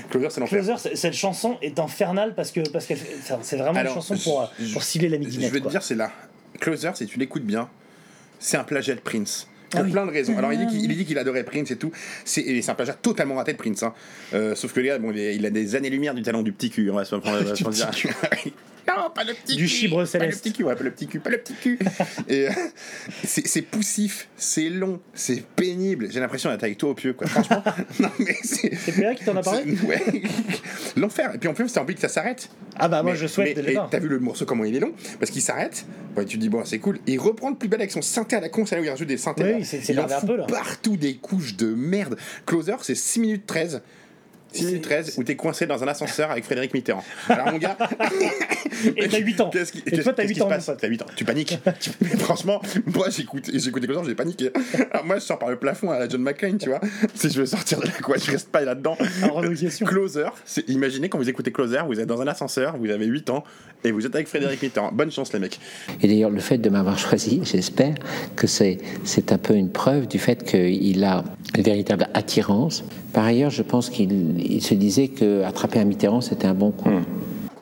Closer, c'est l'enfer. Closer, cette chanson est infernale parce que parce qu'elle c'est vraiment Alors, une chanson pour, je- pour cibler la Je vais te quoi. dire, c'est là. Closer, si tu l'écoutes bien, c'est un plagiat de Prince. Pour Ah oui. plein de raisons. Alors, il dit qu'il il dit qu'il adorait Prince et tout. C'est et c'est un plagiat totalement raté de Prince. hein. Euh, sauf que les gars, bon, il a- il a des années-lumière du talent du petit cul. On va se on va se Du dire. non, pas le petit Du cul. chibre Pas le céleste. petit cul, ouais, pas le petit cul, pas le petit cul. et euh, c'est c'est poussif, c'est long, c'est pénible. J'ai l'impression d'être avec toi au pieu, quoi. Franchement, non, mais c'est. C'est Péa qui t'en a parlé c'est- Ouais. L'enfer. Et puis en plus, t'as envie que ça s'arrête. Ah bah moi Mais- je souhaite mais- le et. T'as vu le morceau comment il est long? Parce qu'il s'arrête. Ouais, tu te dis bon c'est cool. Il reprend le plus bel avec son synthé à la con, c'est là où il rajoute des synthés. Oui, là. C'est- c'est il en énervé un peu, là. Partout des couches de merde. Closer c'est 6 minutes 13. 6 minutes 13 où t'es coincé dans un ascenseur avec Frédéric Mitterrand. Alors mon gars, Et t'as 8 ans. qu'est-ce qui, Et qu'est-ce- toi, t'as qu'est-ce 8 qui se ans, mon passe pote. T'as 8 ans. Tu paniques. Mais franchement, moi j'écoute, écouté Closer, j'ai paniqué. Alors moi je sors par le plafond à la John McClane, tu vois. Si je veux sortir de là, quoi, je reste pas là-dedans. Closer, c'est- imaginez quand vous écoutez Closer, vous êtes dans un ascenseur, vous avez 8 ans et vous êtes avec Frédéric Mitterrand. Bonne chance les mecs. Et d'ailleurs, le fait de m'avoir choisi, j'espère que c'est, c'est un peu une preuve du fait qu'il a une véritable attirance. Par ailleurs, je pense qu'il il se disait qu'attraper un Mitterrand, c'était un bon coup.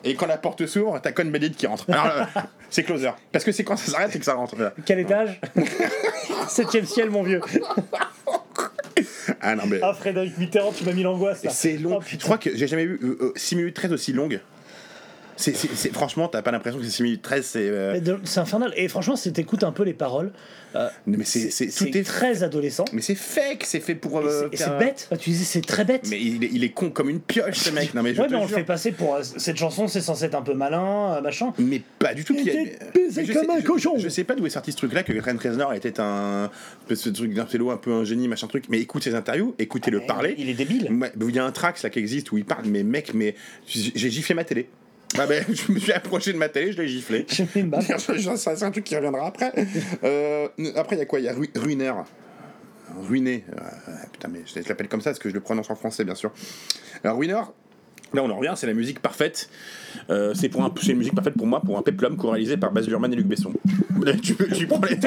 Et quand la porte s'ouvre, t'as Con Bennett qui rentre. Alors euh, c'est Closer. Parce que c'est quand ça s'arrête, c'est que ça rentre. Quel étage? Septième ciel, mon vieux. Ah non mais. Ah, Frédéric Mitterrand, tu m'as mis l'angoisse. C'est long. Oh, je crois que j'ai jamais vu euh, 6 minutes 13 aussi longue. C'est, c'est- c'est- franchement, t'as pas l'impression que c'est 6 minutes 13, c'est. euh, C'est infernal. Et franchement, si t'écoutes un peu les paroles, euh, mais c'est, c'est, tout c'est est. très adolescent. Mais c'est fake, c'est fait pour. Et euh, c'est- et c'est bête. Enfin, tu disais, c'est très bête. Mais il est, il est con comme une pioche, ce mec. Non mais je ouais, te mais on le fait passer pour. euh, cette chanson, c'est censé être un peu malin, euh, machin. Mais pas du tout. Il mais- baisé comme sais- un cochon. Je, sais pas d'où est sorti ce truc-là, que Trent Reznor était un de truc d'intello, un peu un génie, machin truc. Mais écoute ses interviews, écoutez-le parler. Ah, Il est débile. Il y a un trax là qui existe où il parle, mais mec, mais j'ai giflé ma télé. Ah ben, je me suis approché de ma télé, je l'ai giflé. J'ai mis une C'est un truc qui reviendra après. Euh, après, il y a quoi? Il y a Ru- Ruiner. Ruiné. Euh, putain, mais je l'appelle comme ça parce que je le prononce en français, bien sûr. Alors, Ruiner. Là, on en revient, c'est la musique parfaite. Euh, c'est pour un- une musique parfaite pour moi, pour un peplum co-réalisé par Baz Luhrmann et Luc Besson. tu, tu prends les...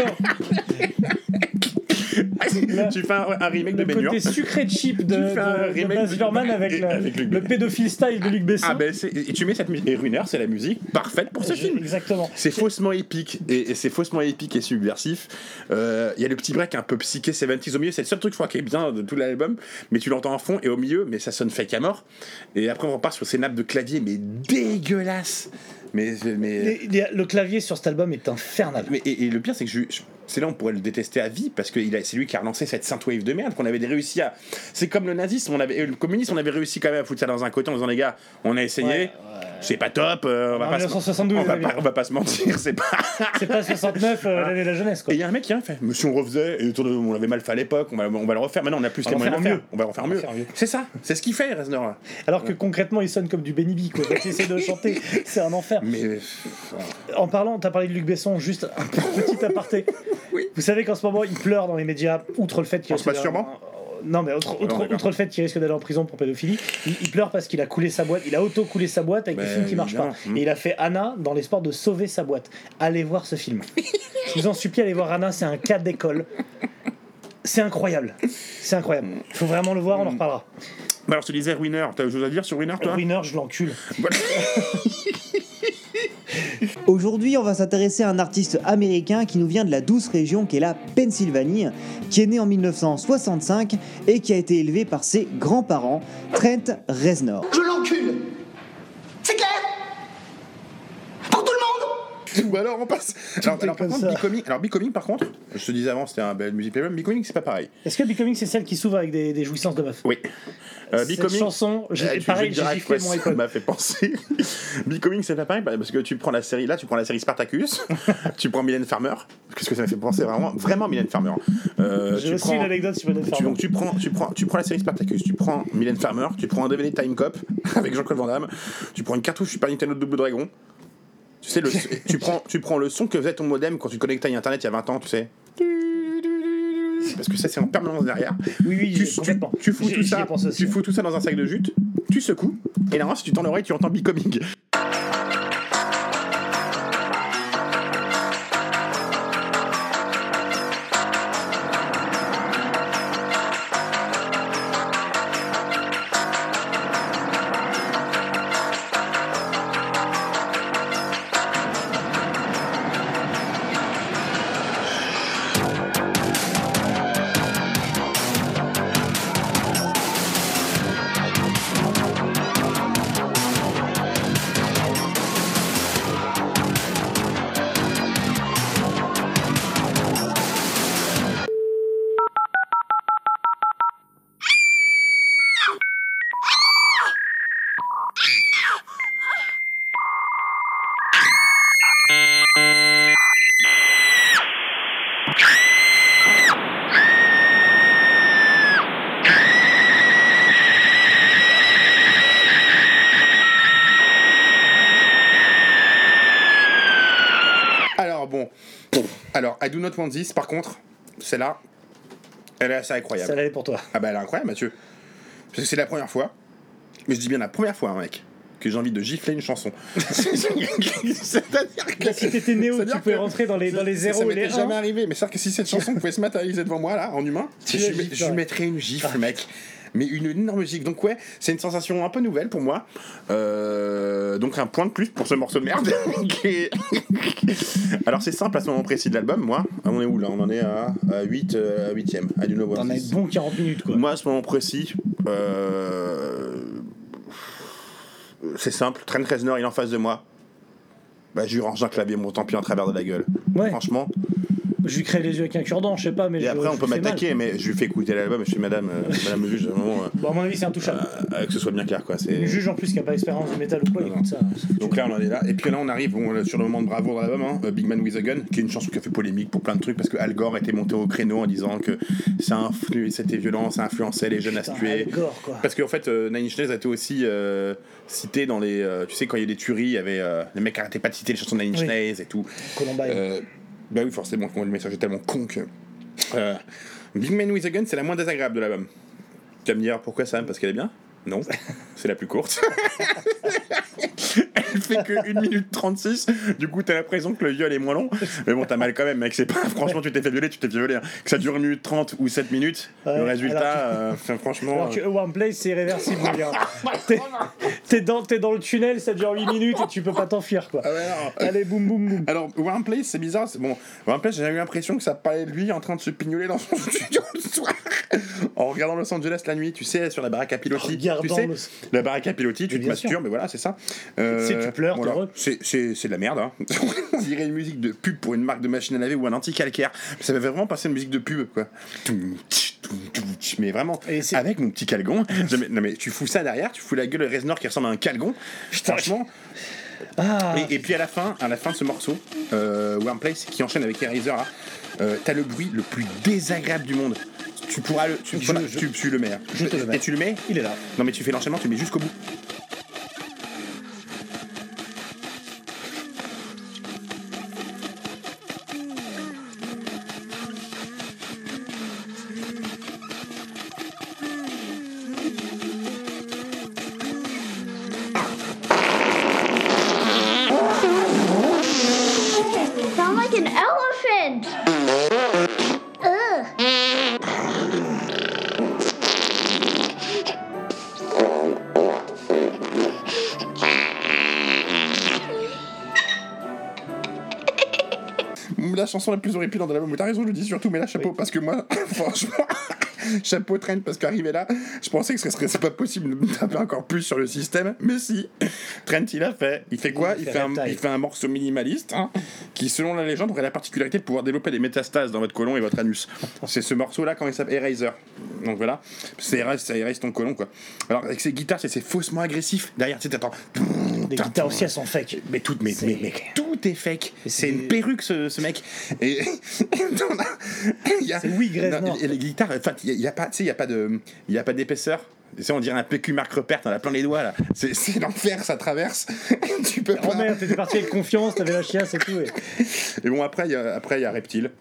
tu fais un, un remake de Le Bénur. côté sucré cheap de, Tu fais un de, de remake Baz de- avec, et- le, avec le pédophile style de Luc Besson. Ah ben et tu mets cette musique et Ruiner c'est la musique parfaite pour ce J'ai- film. Exactement. C'est faussement épique et, et c'est faussement épique et subversif. Euh, Il y a le petit break un peu psyché 70s au milieu, c'est le seul truc je crois qui est bien de tout l'album, mais tu l'entends en fond et au milieu, mais ça sonne fake à mort. Et après on repart sur ces nappes de clavier mais dégueulasses. Mais, mais... Le clavier sur cet album est infernal. Mais, et, et le pire, c'est que je, je- c'est là on pourrait le détester à vie parce que c'est lui qui a relancé cette synthwave de merde qu'on avait réussi à. C'est comme le nazisme, on avait, euh, le communisme, on avait réussi quand même à foutre ça dans un côté en disant les gars, on a essayé, c'est pas top, euh, on, va pas se, 1972, on, va pas, amis. on va pas se mentir, c'est pas. C'est pas 69 euh, l'année de la jeunesse quoi. Et il y a un mec qui a fait, monsieur, on refaisait, et autour de- on l'avait mal fait à l'époque, on va, on va le refaire, maintenant on a plus On les moyens mieux. on va le refaire On mieux. C'est ça, c'est ce qu'il fait, Reznor. Alors que concrètement, il sonne comme du Benny B, quoi. Quand essaie de chanter, c'est un enfer. Mais. En parlant, t'as parlé de Luc Besson, juste un petit aparté. Vous savez qu'en ce moment, il pleure dans les médias, outre le fait qu'il En se masturbant Non, mais non, outre le fait qu'il risque d'aller en prison pour pédophilie, il, il pleure parce qu'il a coulé sa boîte, il a auto-coulé sa boîte avec des films qui marchent pas. Et il a fait Anna dans l'espoir de sauver sa boîte. Allez voir ce film. Je vous en supplie, allez voir Anna, c'est un cas d'école. C'est incroyable. C'est incroyable. Il faut vraiment le voir, on en reparlera. Bah alors je te disais Ruiner, t'as autre chose à dire sur Ruiner toi? Winner, je l'encule. Aujourd'hui, on va s'intéresser à un artiste américain qui nous vient de la douce région qu'est la Pennsylvanie, qui est né en 1965 et qui a été élevé par ses grands-parents, Trent Reznor. Je l'encule C'est clair Pour tout le Ou alors on passe. Alors, alors, par contre, ça. Becoming, alors Becoming par contre, je te disais avant c'était un bel music album, Becoming c'est pas pareil. Est-ce que Becoming, c'est celle qui s'ouvre avec des, des jouissances de meufs Oui. Euh, Cette Becoming- chanson, j'ai- Euh, tu- pareil, j'ai giflé mon ça iPod. m'a fait penser. Becoming c'est pas pareil bah, parce que tu prends la série là, tu prends la série Spartacus, tu prends Mylène Farmer, parce que ça m'a fait penser vraiment, vraiment Mylène Farmer. Euh, J'ai tu aussi prends- une anecdote sur Mylène tu, Farmer. donc tu prends, tu, prends, tu prends la série Spartacus, tu prends Mylène Farmer, tu prends un DVD Time Cop avec Jean-Claude Van Damme, tu prends une cartouche Super Nintendo Double Dragon, tu sais, le, tu, prends, tu prends le son que faisait ton modem quand tu connectais à Internet il y a 20 ans, tu sais. parce que ça c'est en permanence derrière. Oui, oui, tu, complètement. tu, tu fous tout ça, tu fous tout ça dans un sac de jute, tu secoues, et là si tu tends l'oreille, tu entends Becoming. Alors I Do Not Want This, par contre, celle-là, elle est assez incroyable. Celle-là, elle est pour toi. Ah bah elle est incroyable, Mathieu. Parce que c'est la première fois, mais je dis bien la première fois, hein, mec, que j'ai envie de gifler une chanson. C'est-à-dire que. Si t'étais néo, tu pouvais rentrer dans les, dans les ça zéros et les m'était 1. jamais arrivé, mais c'est-à-dire que si cette chanson pouvait se matérialiser devant moi, là, en humain, Tu je, je mettrais une gifle, mec. Mais une énorme gifle. Donc, ouais, c'est une sensation un peu nouvelle pour moi. Euh, donc, un point de plus pour ce morceau de merde. Alors, c'est simple à ce moment précis de l'album, moi. On est où là? On en est à, à 8 euh, à 8ème. À du T'en as bon 40 minutes, quoi. Moi, à ce moment précis, euh, c'est simple. Trent Reznor, il est en face de moi. Bah, je range un clavier mon tant pis en travers de la gueule. Ouais. Franchement. Je lui crée les yeux avec un cure-dent, je sais pas, mais Et je- après, on peut m'attaquer, mais je lui fais écouter l'album. Je fais Madame, euh, Madame le juge, euh, Bon, à mon avis, c'est intouchable. euh, que ce soit bien clair, quoi. C'est. Le juge en plus qui a pas d'expérience du métal ou quoi, il écoute ça. Donc là, on en est là. Et puis là, on arrive bon, sur le moment de bravoure dans l'album, hein, euh, Big Man with a Gun, qui est une chanson qui a fait polémique pour plein de trucs, parce que Al Gore était monté au créneau en disant que ça influ- c'était violent, ça influençait les jeunes à se Putain, tuer. Al Gore, quoi. Parce qu'en fait, euh, Nine Inch Nails a été aussi euh, cité dans les. euh, tu sais, quand il y a des tueries, il y avait. euh, les mecs arrêtaient pas de citer les chansons de Nine Inch Oui. Nails et tout. Columbine. Bah oui, forcément, le message est tellement con que. Euh, Big Man with a Gun, c'est la moins désagréable de l'album. Tu vas me dire pourquoi Sam Parce qu'elle est bien? Non, c'est la plus courte. Elle fait que 1 minute 36. Du coup, t'as l'impression que le viol est moins long. Mais bon, t'as mal quand même, mec. C'est pas. Franchement, tu t'es fait violer, tu t'es fait violer. hein. Que ça dure 1 minute 30 ou 7 minutes, Ouais, le résultat, alors euh, enfin, franchement. Alors que euh, One Place, c'est gars. T'es- T'es dans, t'es dans le tunnel, ça dure 8 minutes et tu peux pas t'enfuir, quoi. Allez, boum, boum, boum. Alors, One Place, c'est bizarre. c'est- Bon, One Place, j'ai eu l'impression que ça parlait de lui en train de se pignoler dans son studio le soir. En regardant Los Angeles la nuit, tu sais, sur la baraque à pilotis. Tu sais, la baraque à pilotis, tu te masturbes, mais voilà, c'est ça. Euh, Tu tu pleures, t'es voilà. heureux. C'est- C'est c'est de la merde, hein. On dirait une musique de pub pour une marque de machine à laver ou un anti-calcaire. Ça m'avait vraiment passé une musique de pub, quoi. Mais vraiment, avec mon petit calgon. Non mais, tu fous ça derrière, tu fous la gueule de Reznor qui ressemble à un calgon. Franchement. Ah. Et, et puis à la fin, à la fin de ce morceau, euh, Warm Place qui enchaîne avec Eraser là, euh, t'as le bruit le plus désagréable du monde. Tu pourras le, tu, Je- voilà, je- tu, tu le mets. je te le mets. Et tu le mets Il est là. Non mais tu fais l'enchaînement, tu le mets jusqu'au bout. Chanson la plus horripilante de l'album, mais t'as raison, je le dis surtout, mais là, chapeau, parce que moi, franchement, chapeau Trent, parce qu'arrivé là, je pensais que ce serait c'est pas possible de me taper encore plus sur le système, mais si, Trent, il a fait. Il fait quoi? Il fait un, il fait un morceau minimaliste, hein, qui, selon la légende, aurait la particularité de pouvoir développer des métastases dans votre côlon et votre anus. C'est ce morceau-là, quand il s'appelle Eraser. Donc voilà, ça érase, ça érase ton côlon, quoi. Alors, avec ses guitares, c'est c'est faussement agressif. Derrière, tu sais, t'entends. Les guitares aussi, elles sont fake. Mais tout, mais, mais, mais tout est fake. C'est une perruque ce, ce mec. Et c'est Greznor. Et les guitares, enfin, il y, a pas, tu sais, il y a pas de, il y a pas d'épaisseur. Tu on dirait un PQ Marc Repère, t'en as plein les doigts là. C'est l'enfer, ça traverse. tu peux Oh pas. merde, t'étais parti avec confiance, t'avais la chiasse et tout. et- Et bon, après, il y a, après, il y a Reptile.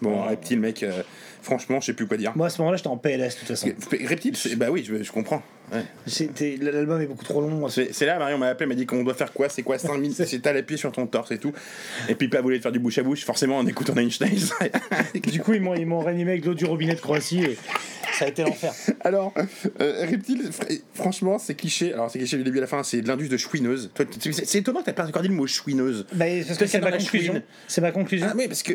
Bon, Reptile, mec, euh, franchement, je sais plus quoi dire. Moi, à ce moment-là, j'étais en PLS, de toute façon. Reptile, bah oui, je, je comprends. Ouais. L'album est beaucoup trop long. C'est là, Marion m'a appelé, m'a dit qu'on doit faire quoi C'est quoi 5 minutes C'est t'as les pieds sur ton torse et tout. Et puis, pas voulu faire du bouche à bouche, forcément, en écoutant Nails. Du coup, ils m'ont réanimé avec l'eau du robinet de Croatie et ça a été l'enfer. Alors, euh, Reptile, fr- franchement, c'est cliché. Alors, c'est cliché du début à la fin, c'est de l'indus de chouineuse. Tu- C'est étonnant que t'as pas encore dit le mot chouineuse. Bah, parce que c'est ma conclusion. C'est ma conclusion. Ah, oui, parce que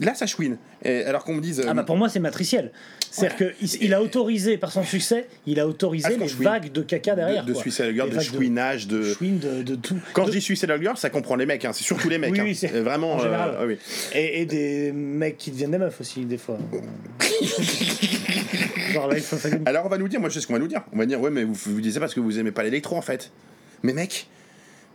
là, ça chouine. Et alors qu'on me dise. euh, Ah bah pour moi c'est matriciel. C'est-à-dire qu'il il a autorisé par son succès, il a autorisé Ah, les qu'on chouine. vagues de caca derrière. de, de Les de chouinage, de. chouine, de, de tout. Quand je dis Suicide Girl, ça comprend les mecs, hein, c'est surtout les mecs. Oui, hein. oui, c'est- Euh, Vraiment. en général. euh, oui. Et, et des mecs qui deviennent des meufs aussi des fois. Genre Life of Agony. Alors on va nous dire, moi je sais ce qu'on va nous dire. On va dire, ouais, mais vous vous disiez parce que vous aimez pas l'électro en fait. Mais mec,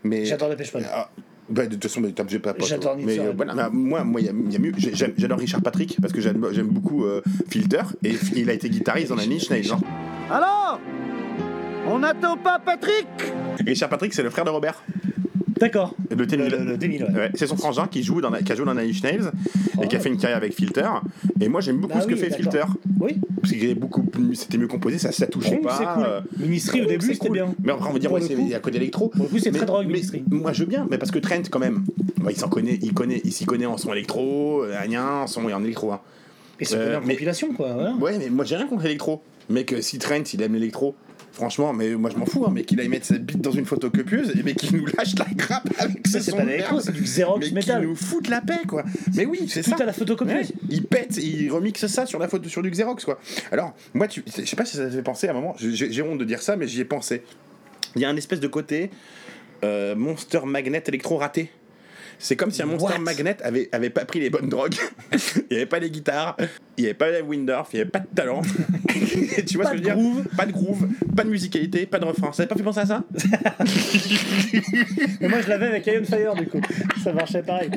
mais. J'adore Dépêche Mode. Ah, bah, de toute façon, t'as j'ai pas. J'adore Mais euh, voilà, bah, moi, moi, il y, a- il y a mieux. J'adore Richard Patrick parce que j'aime beaucoup euh, Filter et il a été guitariste dans la niche hein. Alors On n'attend pas Patrick Richard Patrick, c'est le frère de Robert. D'accord. Le T-1000. Le- le T-1000, ouais. Ouais, c'est son frangin qui joue dans la- qui a joué dans Nine Inch Nails et qui a fait une carrière avec Filter. Et moi j'aime beaucoup Ah ce que oui, fait. Filter. Oui. Parce qu'il est beaucoup plus- c'était mieux composé, ça, ça touchait pas. c'est cool. euh, Ministry, au bon, début, c'était cool. bien. Mais après on va dire ouais, le c'est coup- il y a que d'électro. Pour le coup, c'est Mais- très drogue, Ministry. Moi je veux bien, mais parce que Trent quand même, ouais, il s'en connaît, il connaît, il s'y connaît en son électro, euh, rien, en son et en électro. hein. Et c'est Euh, une mais- compilation quoi. voilà. Ouais, mais moi j'ai rien contre l'électro. Mais que si Trent il aime l'électro, franchement, mais moi je m'en fous, hein, mais qu'il aille mettre sa bite dans une photocopieuse et mais qu'il nous lâche la grappe avec Ça, ce c'est son pas de l'électro, merde. c'est du Xerox mais métal. Qu'il nous fout la paix quoi. Mais oui, c'est ça. à la photocopieuse. Ouais, il pète, il remixe ça sur la photo sur du Xerox quoi. Alors, moi tu je sais pas si ça fait penser à un moment, j'ai j'ai honte de dire ça mais j'y ai pensé. Il y a un espèce de côté euh, Monster Magnet électro raté. C'est comme si un Monster What? Magnet avait, avait pas pris les bonnes drogues. il n'y avait pas les guitares, il n'y avait pas la Windorf, il n'y avait pas de talent. Et tu vois Pas ce que je veux dire Pas de groove, pas de musicalité, pas de refrain. Ça n'avait pas fait penser à ça Mais moi je l'avais avec Iron Fire du coup. Ça marchait pareil.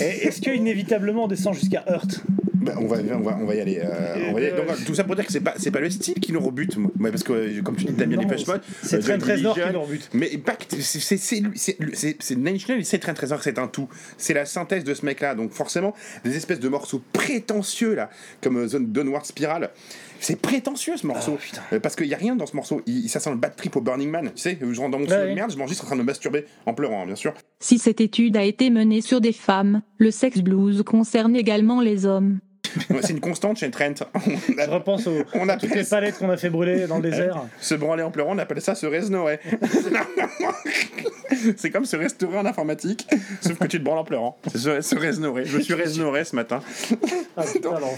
Est-ce que inévitablement on descend jusqu'à Hurt Bah, on, va, on, va, on va y aller. euh, on va y aller. Donc, tout ça pour dire que c'est pas, c'est pas le style qui nous rebute, moi. Parce que euh, comme tu dis, t'aimes bien les Mode. c'est euh, Trent Joy Reznor qui nous rebute. Mais pas que- c'est Nine Inch c'est Trent Reznor, c'est un tout. C'est la synthèse de ce mec-là. Donc forcément, des espèces de morceaux prétentieux là, comme Zone Downward Spiral. C'est prétentieux ce morceau. Euh, parce qu'il y a rien dans ce morceau. Il, ça sent le bad trip au Burning Man. Tu sais, je rentre dans mon Ouais, de merde, je m'enregistre en train de me masturber en pleurant, hein, bien sûr. Si cette étude a été menée sur des femmes, le sex blues concerne également les hommes. C'est une constante chez Trent. On a- Je repense aux, On toutes appelle les palettes qu'on a fait brûler dans le désert. Se branler en pleurant, on appelle ça se resnorer. c'est comme se restaurer en informatique, sauf que tu te branles en pleurant. C'est se, se. Je suis resnoré ce matin. Ah.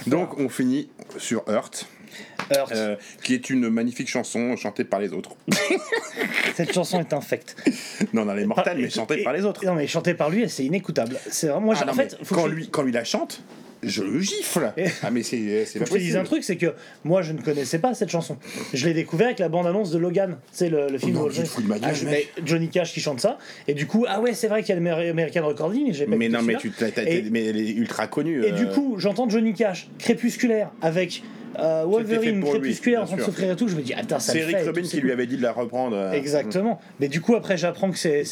Donc on finit sur Hurt, Hurt. euh, qui est une magnifique chanson chantée par les autres. Cette chanson est infecte. Non, non, elle est mortelle, mais chantée et- par les autres. Non mais chantée par lui, c'est inécoutable. C'est vraiment moi. Ah non, en fait, quand, que je- lui, quand lui la chante, je le gifle. Ah mais c'est c'est pas que je te possible. un truc, c'est que moi je ne connaissais pas cette chanson. Je l'ai découvert avec la bande-annonce de Logan, c'est le, le film. non, où- tu te fous de ma gueule, Ah, mec. Johnny Cash qui chante ça, et du coup, ah ouais, c'est vrai qu'il y a le Amer- American Recording, et j'ai pas Mais non, mais tu t'as- t'as- Et- mais elle est ultra connue. Et euh, du coup, j'entends Johnny Cash, crépusculaire, avec euh, Wolverine, pour lui, crépusculaire en train de sûr. s'offrir et tout. Je me dis, attends, ça c'est Eric fait. Robin tout, qui lui avait dit de la reprendre. euh, Exactement. Mais du coup, après, j'apprends que c'est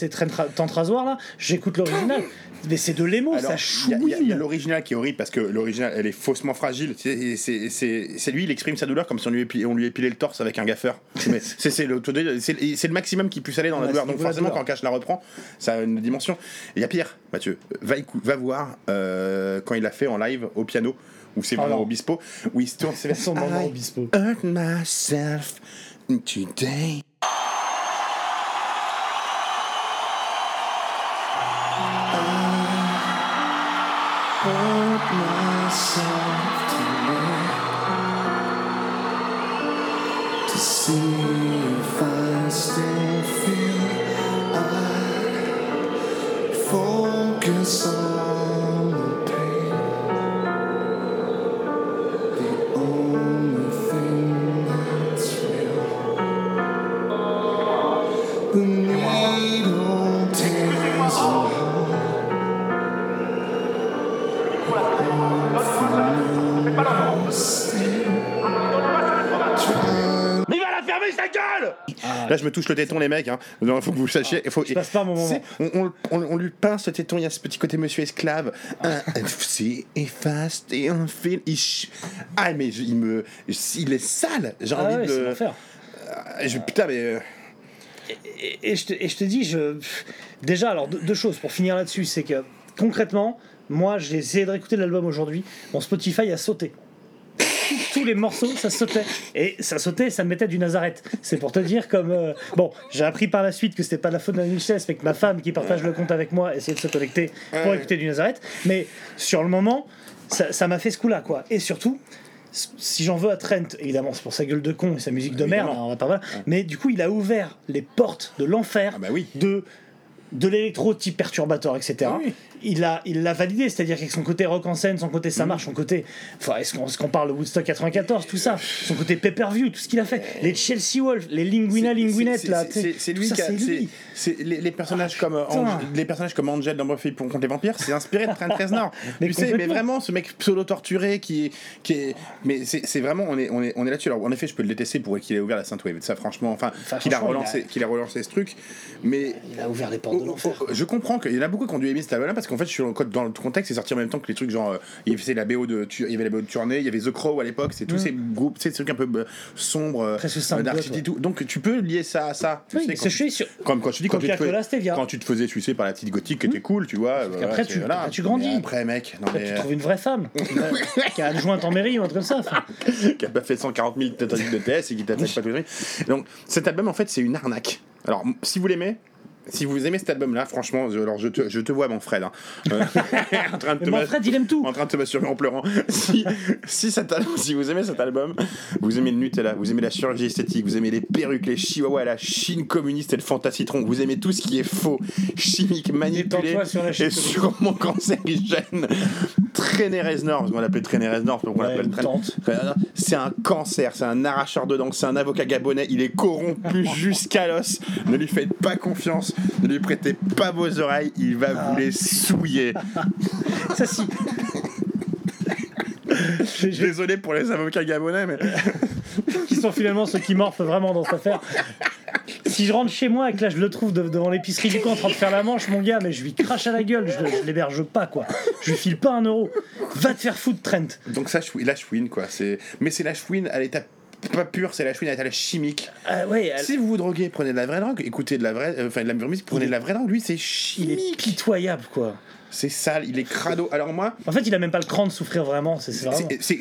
Tente Rasoir là. J'écoute l'original. Mais c'est de l'émo, ça il y a- a chouine. l'original qui est horrible parce que l'original elle est faussement fragile. C'est- lui, il exprime sa douleur comme si on lui, épilait, on lui épilait le torse avec un gaffeur. Mais C'est le, maximum qui puisse aller dans la douleur. Donc forcément, quand Cash la reprend, ça a une dimension. Il y a pire, Mathieu. Va voir euh, quand il l'a fait en live au piano. Où c'est vraiment non. Obispo, où il se tourne, c'est Son moment Obispo. hurt myself today. myself to see Là, je me touche le téton, les mecs. Hein. Il faut que vous sachiez. Il faut... Je passe pas mon moment. On, on- on- on lui pince le téton, il y a ce petit côté monsieur esclave. C'est efface et un fil. Il Ah, mais je- il me. Il est sale. J'ai Ah envie ouais, de. Ah, je- Putain, mais. euh, Et, et je te, et je te dis, je... déjà, alors deux, deux choses pour finir là-dessus, c'est que concrètement, moi j'ai essayé de réécouter l'album aujourd'hui, mon Spotify a sauté. Tous les morceaux, ça sautait. Et ça sautait, ça me mettait du Nazareth. C'est pour te dire comme. euh, Bon, j'ai appris par la suite que c'était pas la faute de la Michesse, mais que ma femme qui partage le compte avec moi essayait de se connecter pour écouter du Nazareth. Mais sur le moment, ça ça m'a fait ce coup-là, quoi. Et surtout, si j'en veux à Trent, évidemment, c'est pour sa gueule de con et sa musique de merde, Évidemment. hein, on va pas voilà. mais du coup, il a ouvert les portes de l'enfer, de, de l'électro type perturbateur, etc. Il l'a il l'a validé, c'est-à-dire qu'avec son côté rock en scène, son côté ça marche, son côté. Enfin, est-ce qu'on est-ce qu'on parle de Woodstock 94, tout ça, son côté pay-per-view, tout ce qu'il a fait, les Chelsea Wolf, les Linguina Linguinette, là, C'est lui ça, qui a. lui. Les, les personnages comme euh. Ange- les personnages comme Angel dans Buffy pour contre les vampires, c'est inspiré de Trent Reznor. Mais tu sais, mais vraiment ce mec pseudo torturé qui est qui est mais c'est vraiment on est on est on est là-dessus. Alors en effet, je peux le détester pour qu'il ait ouvert la Sainte Wave. Ça franchement, enfin qu'il a relancé qu'il a relancé ce truc, mais il a ouvert les portes de l'enfer. Je comprends qu'il y en a beaucoup qui ont dû aimer cet album-là parce qu'en fait, je suis dans le contexte, c'est sorti en même temps que les trucs genre euh, il faisait la BO de il y avait la BO de tournée, il y avait The Crow à l'époque, c'est tous Mm. ces groupes, sais, ces trucs un peu euh, sombres, euh, City ouais. tout. Donc tu peux lier ça à ça. Tu Oui, sais, mais quand, c'est- quand tu dis quand tu, te faisais sucer par la petite gothique qui était cool, tu vois. après, c'est- tu- grandis. Après, mec, non, Après, mais, tu trouves une vraie femme qui est adjointe en mairie ou un truc comme ça. qui a pas fait 140 000 tentatives de TS et qui t'attaque pas les trucs. Donc cet album en fait c'est une arnaque. Alors si vous l'aimez, si vous aimez cet album là, franchement, je, alors je te, je te vois mon Fred, hein. Euh, en train de te mon mas- Fred, il aime tout. en train de te masturber en pleurant. si, si, cet al- si vous aimez cet album, vous aimez le Nutella, vous aimez la chirurgie esthétique, vous aimez les perruques, les chihuahuas, la Chine communiste et le fantasitron, vous aimez tout ce qui est faux, chimique, manipulé sur la et sûrement cancérigène. Traîner Reznor, parce qu'on l'appelle Traîner Reznor, donc on Ouais, l'appelle Reznor. C'est un cancer, c'est un arracheur de dents, c'est un avocat gabonais, il est corrompu jusqu'à l'os. Ne lui faites pas confiance, ne lui prêtez pas vos oreilles, il va vous les souiller. Ça, si. Désolé pour les avocats gabonais, mais. qui sont finalement ceux qui morfent vraiment dans cette affaire. Si je rentre chez moi et que là je le trouve de- devant l'épicerie du coin en train de faire la manche, mon gars, mais je lui crache à la gueule, je, je l'héberge pas quoi. Je lui file pas un euro. Va te faire foutre, Trent. Donc ça, la chouine, quoi. C'est... Mais c'est la chouine à l'état pas pur, c'est la chouine à l'état chimique. Ah ouais, elle- Si vous vous droguez, prenez de la vraie drogue, écoutez de la vraie, euh, enfin de la musique, prenez de la vraie drogue. Lui, c'est il chimique. est pitoyable quoi. C'est sale, il est crado. Alors moi, En fait, il a même pas le cran de souffrir vraiment. C'est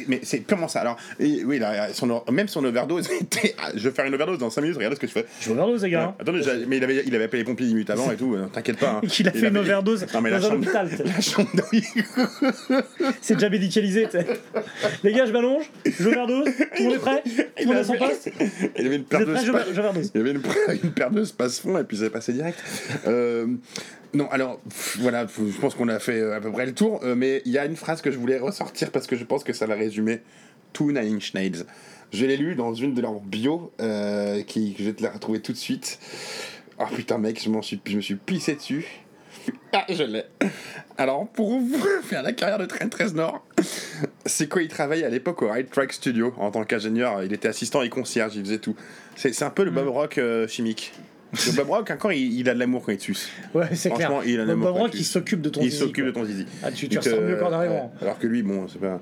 mais c'est purement ça? Alors, et oui, là, son, même son overdose était. ah, Je vais faire une overdose dans 5 minutes, regardez ce que je fais. Je overdose, les gars. hein. Attendez, mais il avait, il avait appelé les pompiers 10 minutes avant et tout, euh, t'inquiète pas. hein. Qu'il a Il fait une avait- overdose Non, mais la dans un hôpital. La chambre de- C'est déjà médicalisé. t'sais. Les gars, je m'allonge, j'overdose, tout le monde est prêt, tout le monde à son poste. Il avait une j'over- j'overdose. Il y avait une, une perdeuse passe-fond et puis c'est passé direct. Euh, non, alors pff, voilà, je pense qu'on a fait euh, à peu près le tour, euh, mais il y a une phrase que je voulais ressortir parce que je pense que ça va résumer tout Nine Inch Nails. Je l'ai lu dans une de leurs bio, euh, qui, que je vais te la retrouver tout de suite. Oh putain, mec, je, suis, je me suis pissé dessus. Ah, je l'ai. Alors, pour vous faire la carrière de Trent Reznor, c'est quoi Il travaillait à l'époque au Right Track Studio en tant qu'ingénieur. Il était assistant et concierge, il faisait tout. C'est c'est un peu le Bob Rock euh, chimique. Le Bob Rock, encore, il, il a de l'amour quand il te suce. Ouais, c'est clair. Franchement, il a de Bob l'amour Rock, il s'occupe de ton Il zizi, s'occupe de ton zizi. Ah, tu, tu Donc, ressembles mieux euh, qu'en arrivant. Alors que lui, bon, c'est pas.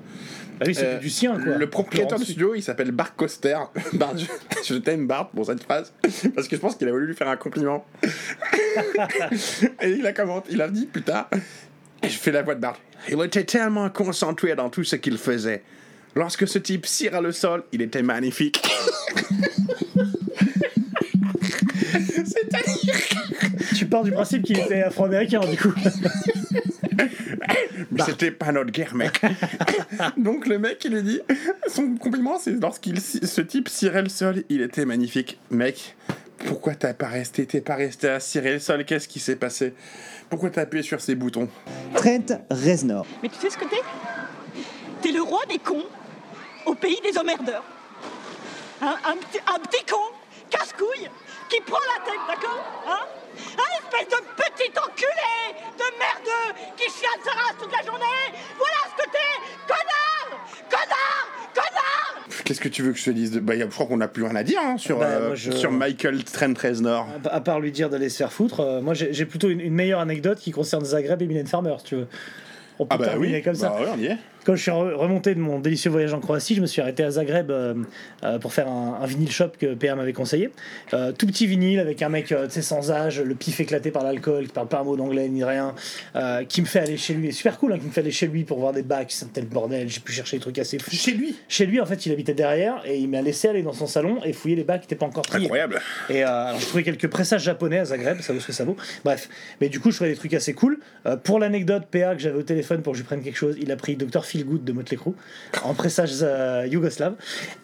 Bah lui, c'est Euh, du sien, quoi. Le propriétaire du studio, il s'appelle Bart Coster. Bart, je, je t'aime Bart pour cette phrase, parce que je pense qu'il a voulu lui faire un compliment. Et il a commenté, il a dit, putain, je fais la voix de Bart. Il était tellement concentré dans tout ce qu'il faisait. Lorsque ce type cirait le sol, il était magnifique. C'est-à-dire Tu pars du principe qu'il était afro-américain, du coup. Mais c'était pas notre guerre, mec. Donc le mec, il lui dit, son compliment, c'est lorsqu'il, ce type cirait le sol, il était magnifique. Mec, pourquoi t'as pas resté, t'es pas resté à cirer le sol? Qu'est-ce qui s'est passé? Pourquoi t'as appuyé sur ces boutons? Trent Reznor. Mais tu sais ce que t'es? T'es le roi des cons au pays des emmerdeurs. Un, un petit con, casse-couille, qui prend la tête, d'accord Hein Un espèce de petit enculé de merdeux qui chiale sa race toute la journée Voilà ce que t'es Connard Connard Connard Qu'est-ce que tu veux que je te dise de... bah, y a- Je crois qu'on n'a plus rien à dire hein, sur, Bah, euh, moi, je- sur Michael Trent Reznor. À- À part lui dire d'aller se faire foutre, euh, moi j'ai j'ai plutôt une, une meilleure anecdote qui concerne Zagreb et Mylène Farmer, si tu veux. On peut Ah bah terminer oui, comme ça. bah ouais, on y est. Quand je suis re- remonté de mon délicieux voyage en Croatie, je me suis arrêté à Zagreb euh, euh, pour faire un, un vinyle shop que PA m'avait conseillé. Euh, tout petit vinyle avec un mec tu sais, sans âge, le pif éclaté par l'alcool, qui parle pas un mot d'anglais ni rien, qui me fait aller chez lui. Et super cool, hein, qui me fait aller chez lui pour voir des bacs, c'est un tel bordel. J'ai pu chercher des trucs assez fous. Chez lui? Chez lui, en fait, il habitait derrière et il m'a laissé aller dans son salon et fouiller les bacs qui n'étaient pas encore triés. Incroyable. Et alors, j'ai trouvé quelques pressages japonais à Zagreb, ça vaut ce que ça vaut. Bref, mais du coup, je trouvais des trucs assez cool. Pour l'anecdote, PA que j'avais au téléphone pour que je prenne quelque chose, il a pris Dr. Feelgood de Motley Crue en pressage yougoslave.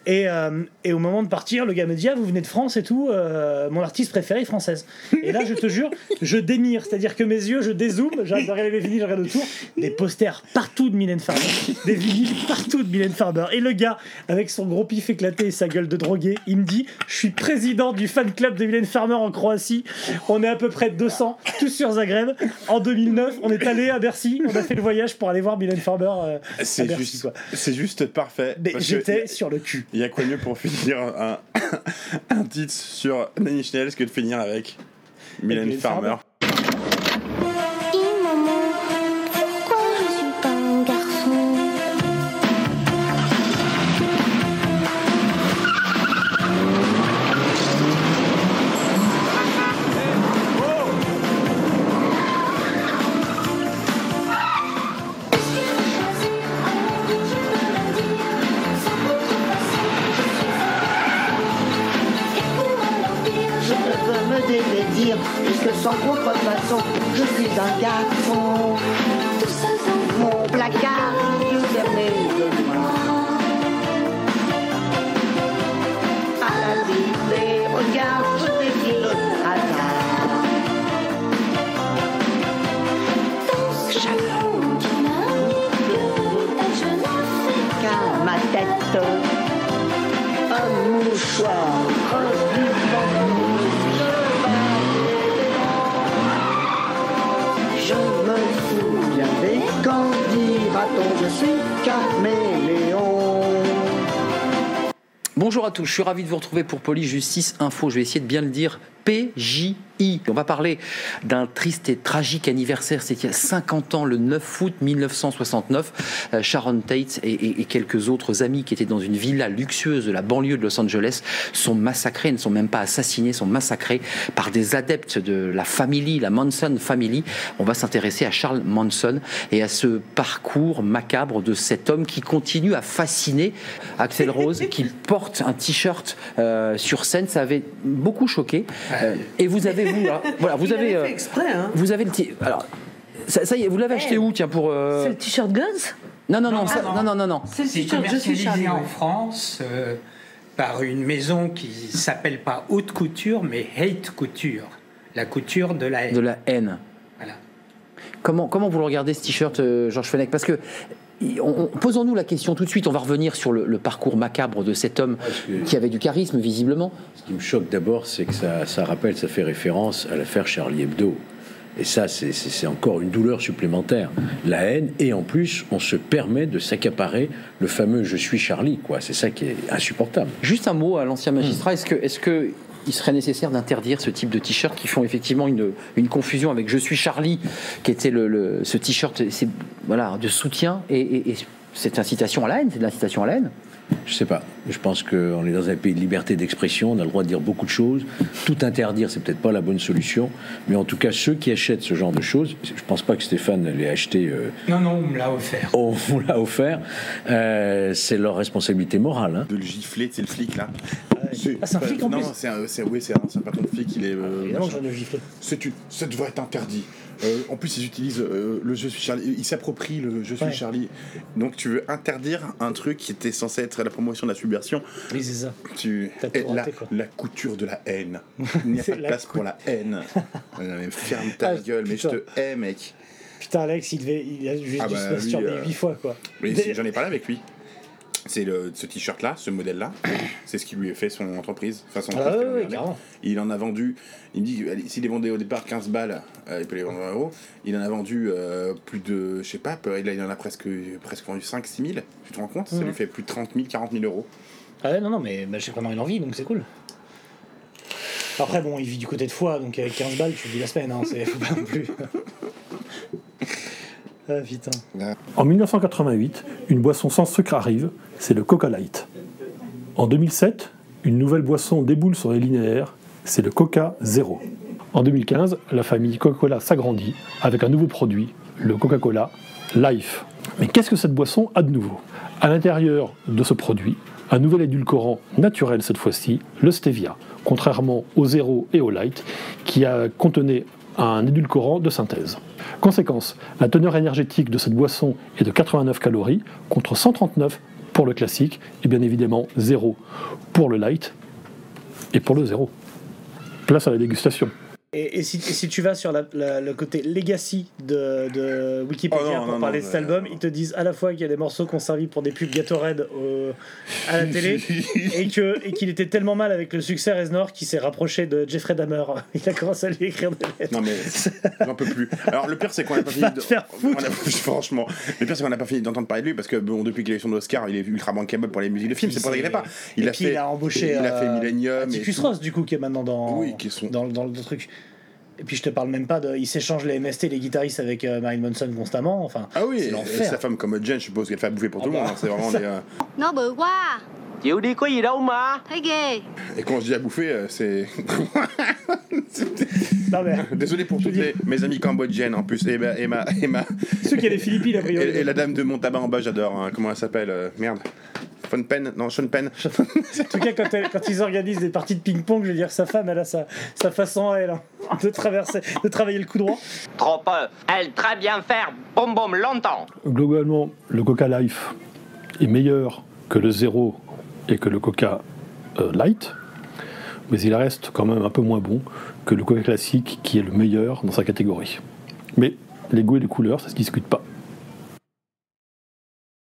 Et, euh, et au moment de partir, le gars me dit Ah, vous venez de France et tout, euh, mon artiste préféré française. Et là, je te jure, je démire, c'est-à-dire que mes yeux, je dézoome, j'arrête de regarder mes vinyles, je regarde autour, des posters partout de Mylène Farmer, des vinyles partout de Mylène Farmer. Et le gars, avec son gros pif éclaté et sa gueule de drogué, il me dit Je suis président du fan club de Mylène Farmer en Croatie. On est à peu près 200, tous sur Zagreb. En 2009, on est allé à Bercy, on a fait le voyage pour aller voir Mylène Farmer euh, C'est juste, quoi. c'est juste parfait. Mais j'étais sur le cul. Il y a quoi mieux pour finir un, un titre sur Inch Nails que de finir avec Mylène Mylène Farmer. Bonjour à tous, je suis ravi de vous retrouver pour Police Justice Info. Je vais essayer de bien le dire. On va parler d'un triste et tragique anniversaire. C'est il y a 50 ans, le 9 août 1969. Euh, Sharon Tate et quelques autres amis qui étaient dans une villa luxueuse de la banlieue de Los Angeles sont massacrés, ne sont même pas assassinés, sont massacrés par des adeptes de la famille, la Manson Family. On va s'intéresser à Charles Manson et à ce parcours macabre de cet homme qui continue à fasciner Axel Rose, qui porte un t-shirt euh, sur scène. Ça avait beaucoup choqué. Euh, et vous avez, vous, là, voilà, vous Il avez, euh, fait exprès, hein. vous avez le t- alors. Ça, ça y est, vous l'avez acheté où, tiens, pour. euh, C'est le t-shirt Guns? Non, non, non, Non, ça- non, non, non, non. C'est le C'est t-shirt Je suis Charlie. en. France euh, par une maison qui s'appelle pas haute couture, mais hate couture. La couture de la haine. De la haine. Voilà. Comment, comment vous le regardez ce t-shirt, euh, Georges Fenech? Parce que posons-nous la question tout de suite. On va revenir sur le, le parcours macabre de cet homme qui avait du charisme visiblement. Ce qui me choque d'abord, c'est que ça, ça rappelle, ça fait référence à l'affaire Charlie Hebdo. Et ça, c'est- encore une douleur supplémentaire. La haine, et en plus, on se permet de s'accaparer le fameux Je suis Charlie, quoi. C'est ça qui est insupportable. Juste un mot à l'ancien magistrat. Est-ce que, est-ce que il serait nécessaire d'interdire ce type de t-shirt qui font effectivement une, confusion avec Je suis Charlie, qui était le, ce t-shirt, voilà de soutien et, et- et cette incitation à la c'est de l'incitation à la. Je sais pas. Je pense qu'on est dans un pays de liberté d'expression, on a le droit de dire beaucoup de choses. Tout interdire, c'est peut-être pas la bonne solution. Mais en tout cas, ceux qui achètent ce genre de choses, je pense pas que Stéphane l'ait acheté. euh, Non, non, on me l'a offert. on vous l'a offert. Euh, c'est leur responsabilité morale. hein. De le gifler, c'est le flic là. Ah, c'est un flic en non, plus c'est un, c'est, oui, c'est un, c'est un patron de flic. Il est. euh, j'en ai giflé. C'est une- ça devrait être interdit. Euh, en plus, ils utilisent euh, le Je suis Charlie. Ils s'approprient le Je suis Ouais. Charlie. Donc, tu veux interdire un truc qui était censé être la promotion de la subversion? Oui, c'est ça. Tu la, raté, quoi. la couture de la haine. Il n'y a pas de la place pour la haine. Mais ferme ta Ah, gueule, mais je te hais, mec. Putain, Alex, il, devait, il a juste Ah dû bah, se masturber euh, 8 fois, quoi. J'en ai parlé avec lui. C'est le, ce t-shirt-là, ce modèle-là, c'est ce qui lui a fait son entreprise. Enfin, son Ah entreprise carrément. Il en a vendu, il me dit, s'il les vendait au départ 15 balles, euh, il peut les vendre en euros. Il en a vendu euh, plus de, je sais pas, là il en a presque, presque vendu 5-6 000. Tu te rends compte? Ça Mhm. lui fait plus de 30 000, 40 000 euros. Ah ouais, non, non, mais bah, je sais comment il en vit, donc c'est cool. Après, bon, il vit du côté de foie, donc avec 15 balles, tu vis la semaine, hein, c'est pas non plus. Ah putain. En 1988, une boisson sans sucre arrive, c'est le Coca Light. En 2007, une nouvelle boisson déboule sur les linéaires, c'est le Coca Zero. En 2015, la famille Coca-Cola s'agrandit avec un nouveau produit, le Coca-Cola Life. Mais qu'est-ce que cette boisson a de nouveau? À l'intérieur de ce produit, un nouvel édulcorant naturel cette fois-ci, le stevia, contrairement au zéro et au light, qui a contenait un édulcorant de synthèse. Conséquence, la teneur énergétique de cette boisson est de 89 calories contre 139 pour le classique et bien évidemment 0 pour le light et pour le zéro. Place à la dégustation. Et, et si, et si tu vas sur la- la- le côté legacy de, de Wikipédia Oh non, pour non, parler non, de cet album, ils te disent à la fois qu'il y a des morceaux qui ont servi pour des pubs Gatorade au- à la télé et qu'il était tellement mal avec le succès Reznor qu'il s'est rapproché de Jeffrey Dahmer. Il a commencé à lui écrire des lettres. Non mais j'en peux plus. Alors le pire c'est qu'on n'a pas fini. De... on a- Franchement, le pire c'est qu'on n'a pas fini d'entendre parler de lui parce que bon depuis l'élection de l'Oscar, il est ultra bankable pour les musiques de films. C'est qu'il fait pas. Il et a puis fait. il a embauché. Il a fait euh, Millennium. et Atticus. Ross du coup qui est maintenant dans dans, dans le truc. Et puis je te parle même pas de. Il s'échange les MST, les guitaristes avec euh, Marilyn Manson constamment. Enfin, Ah oui. c'est Et sa femme comme Jen, je suppose qu'elle fait à bouffer pour tout le bah, monde. hein. C'est vraiment des. euh, Thấy ghê Et quand je dis à bouffer, euh, c'est. Non, mais... Désolé pour toutes les, mes amis cambodgiennes en plus. Et ma. Et ma, et ma... Ceux qui les Philippines, a priori. Et, et la dame de Montabac en bas, j'adore. hein. Comment elle s'appelle euh, Merde. Fun Pen Non, Sean Penn. En tout cas, quand, elle- quand ils organisent des parties de ping-pong, je veux dire, sa femme, elle a sa, sa façon à elle hein, de, traverser, de travailler le coup droit. Trop peu. Elle très bien faire boum boum longtemps. Globalement, le Coca Life est meilleur que le zéro et que le Coca euh, Light, mais il reste quand même un peu moins bon que le Coca classique qui est le meilleur dans sa catégorie. Mais les goûts et les couleurs, ça se discute pas.